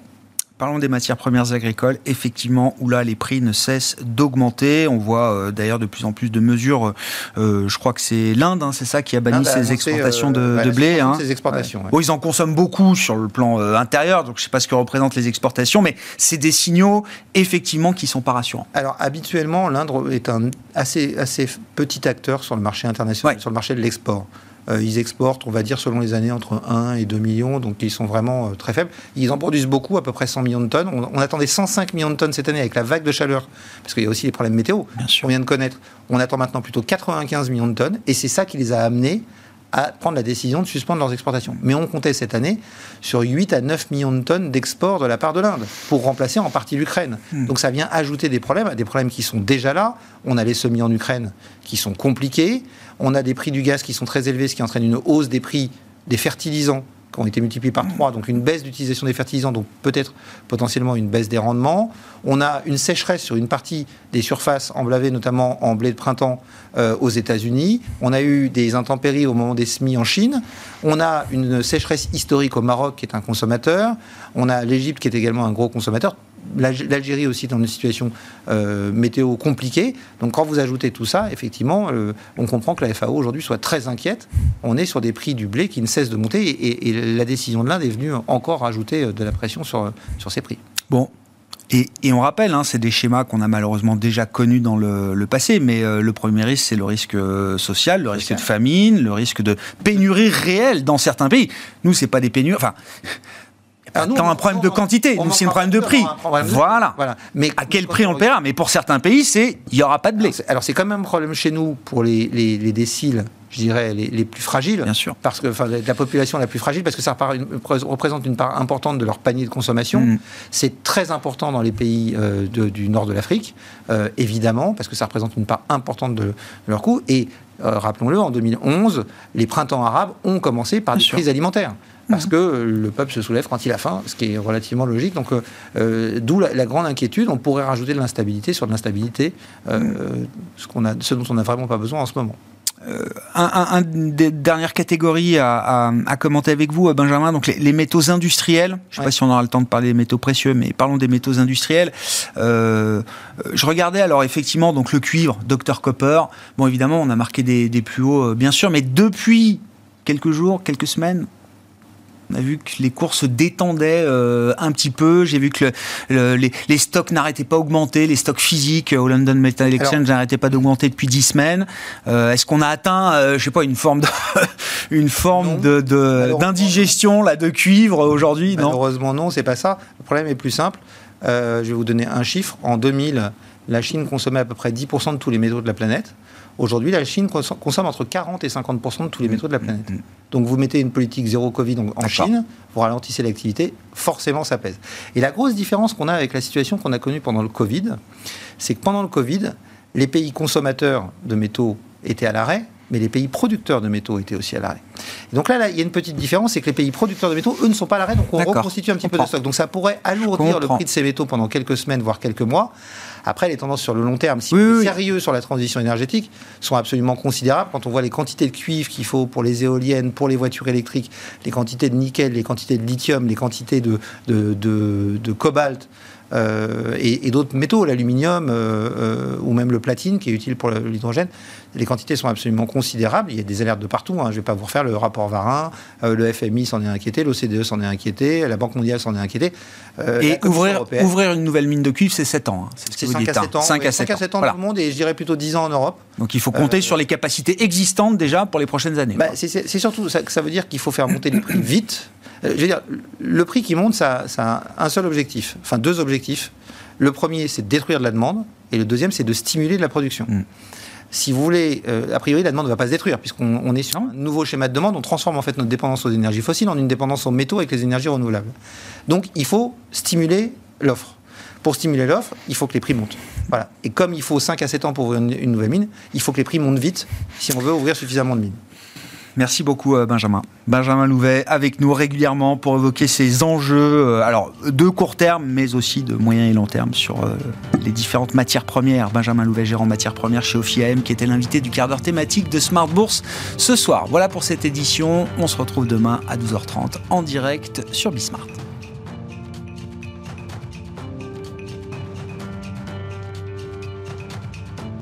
Parlons des matières premières agricoles, effectivement, où là les prix ne cessent d'augmenter. On voit euh, d'ailleurs de plus en plus de mesures. Euh, je crois que c'est l'Inde, hein, c'est ça, qui a banni ses exportations de, blé. Hein. exportations. Bon, ils en consomment beaucoup sur le plan intérieur, donc je ne sais pas ce que représentent les exportations, mais c'est des signaux effectivement qui sont pas rassurants. Alors habituellement, l'Inde est un assez assez petit acteur sur le marché international, sur le marché de l'export. Euh, ils exportent, on va dire, selon les années, entre 1 et 2 millions, donc ils sont vraiment euh, très faibles. Ils en produisent beaucoup, à peu près 100 millions de tonnes. On, attendait 105 millions de tonnes cette année avec la vague de chaleur, parce qu'il y a aussi les problèmes météo qu'on vient de connaître. On attend maintenant plutôt 95 millions de tonnes, et c'est ça qui les a amenés à prendre la décision de suspendre leurs exportations. Mais on comptait cette année sur 8 à 9 millions de tonnes d'export de la part de l'Inde pour remplacer en partie l'Ukraine. Hmm. Donc ça vient ajouter des problèmes, des problèmes qui sont déjà là. On a les semis en Ukraine qui sont compliqués. On a des prix du gaz qui sont très élevés, ce qui entraîne une hausse des prix des fertilisants qui ont été multipliés par 3, donc une baisse d'utilisation des fertilisants, donc peut-être potentiellement une baisse des rendements. On a une sécheresse sur une partie des surfaces emblavées, notamment en blé de printemps euh, aux États-Unis. On a eu des intempéries au moment des semis en Chine. On a une sécheresse historique au Maroc, qui est un consommateur. On a l'Égypte, qui est également un gros consommateur l'Algérie aussi dans une situation euh, météo compliquée. Donc quand vous ajoutez tout ça, effectivement, euh, on comprend que la FAO aujourd'hui soit très inquiète. On est sur des prix du blé qui ne cessent de monter et, la décision de l'Inde est venue encore rajouter euh, de la pression sur, sur ces prix. Bon, et, on rappelle, hein, c'est des schémas qu'on a malheureusement déjà connus dans le, passé, mais le premier risque, c'est le risque social, le risque de famine, le risque de pénurie réelle dans certains pays. Nous, c'est pas des pénuries. Enfin, pas un problème de quantité, nous c'est un problème de prix. voilà. voilà. Mais à quel prix on le paiera Mais pour certains pays, c'est il n'y aura pas de blé. Alors c'est quand même un problème chez nous pour les, les, les déciles je dirais, les, plus fragiles. Bien sûr. Parce que, enfin, la population la plus fragile, parce que ça représente une part importante de leur panier de consommation. Mm. C'est très important dans les pays euh, du nord de l'Afrique, euh, évidemment, parce que ça représente une part importante de, leur coût. Et euh, rappelons-le, en 2011, les printemps arabes ont commencé par des crises alimentaires parce que le peuple se soulève quand il a faim, ce qui est relativement logique. Donc, euh, euh, d'où la, grande inquiétude. On pourrait rajouter de l'instabilité sur de l'instabilité, euh, ce, qu'on a, ce dont on n'a vraiment pas besoin en ce moment. un, des dernières catégories à, commenter avec vous, Benjamin, donc les, métaux industriels. Je ne sais pas si on aura le temps de parler des métaux précieux, mais parlons des métaux industriels. je regardais alors effectivement donc le cuivre, Dr Copper. Bon, évidemment, on a marqué des, des plus hauts, bien sûr, mais depuis quelques jours, quelques semaines, on a vu que les cours se détendaient euh, un petit peu. J'ai vu que les, stocks n'arrêtaient pas d'augmenter, les stocks physiques au London Metal Exchange n'arrêtaient pas d'augmenter depuis dix semaines. Euh, est-ce qu'on a atteint, euh, je sais pas, une forme de, une forme de, d'indigestion là de cuivre aujourd'hui? Non. Malheureusement non, c'est pas ça. Le problème est plus simple. je vais vous donner un chiffre. En 2000, la Chine consommait à peu près 10% de tous les métaux de la planète. Aujourd'hui, la Chine consomme entre 40 et 50% de tous les métaux de la planète. Mm. Donc vous mettez une politique zéro Covid en Chine, vous ralentissez l'activité, forcément ça pèse. Et la grosse différence qu'on a avec la situation qu'on a connue pendant le Covid, c'est que pendant le Covid, les pays consommateurs de métaux étaient à l'arrêt, mais les pays producteurs de métaux étaient aussi à l'arrêt. Donc là, il y a une petite différence, c'est que les pays producteurs de métaux, eux, ne sont pas à l'arrêt, donc on reconstitue un petit peu de stock. Donc ça pourrait alourdir le prix de ces métaux pendant quelques semaines, voire quelques mois. Après, les tendances sur le long terme, si on est sérieux sur la transition énergétique, sont absolument considérables. Quand on voit les quantités de cuivre qu'il faut pour les éoliennes, pour les voitures électriques, les quantités de nickel, les quantités de lithium, les quantités de, de, de cobalt, euh, et, d'autres métaux, l'aluminium euh, euh, ou même le platine qui est utile pour l'hydrogène. Les quantités sont absolument considérables. Il y a des alertes de partout. Hein. Je ne vais pas vous refaire le rapport Varin. le FMI s'en est inquiété, l'OCDE s'en est inquiété, la Banque mondiale s'en est inquiétée. et ouvrir, ouvrir, une nouvelle mine de cuivre, c'est 7 ans. Hein. C'est 5 à 7 ans. 5 à 7, ans, dans le monde et je dirais plutôt 10 ans en Europe. Donc il faut compter sur les capacités existantes déjà pour les prochaines années. Bah, c'est surtout ça, ça veut dire qu'il faut faire monter les prix vite je veux dire, le prix qui monte, ça, a un seul objectif, enfin deux objectifs. Le premier, c'est de détruire de la demande, et le deuxième, c'est de stimuler de la production. Mm. Si vous voulez, euh, a priori, la demande ne va pas se détruire, puisqu'on est sur un nouveau schéma de demande. On transforme en fait notre dépendance aux énergies fossiles en une dépendance aux métaux avec les énergies renouvelables. Donc, il faut stimuler l'offre. Pour stimuler l'offre, il faut que les prix montent. Voilà. Et comme il faut 5 à 7 ans pour ouvrir une nouvelle mine, il faut que les prix montent vite si on veut ouvrir suffisamment de mines. Merci beaucoup, euh, Benjamin. Benjamin Louvet avec nous régulièrement pour évoquer ces enjeux, euh, alors de court terme, mais aussi de moyen et long terme sur euh, les différentes matières premières. Benjamin Louvet, gérant matières premières chez OFIAM, qui était l'invité du quart d'heure thématique de Smart Bourse ce soir. Voilà pour cette édition. On se retrouve demain à 12h30 en direct sur Bismart.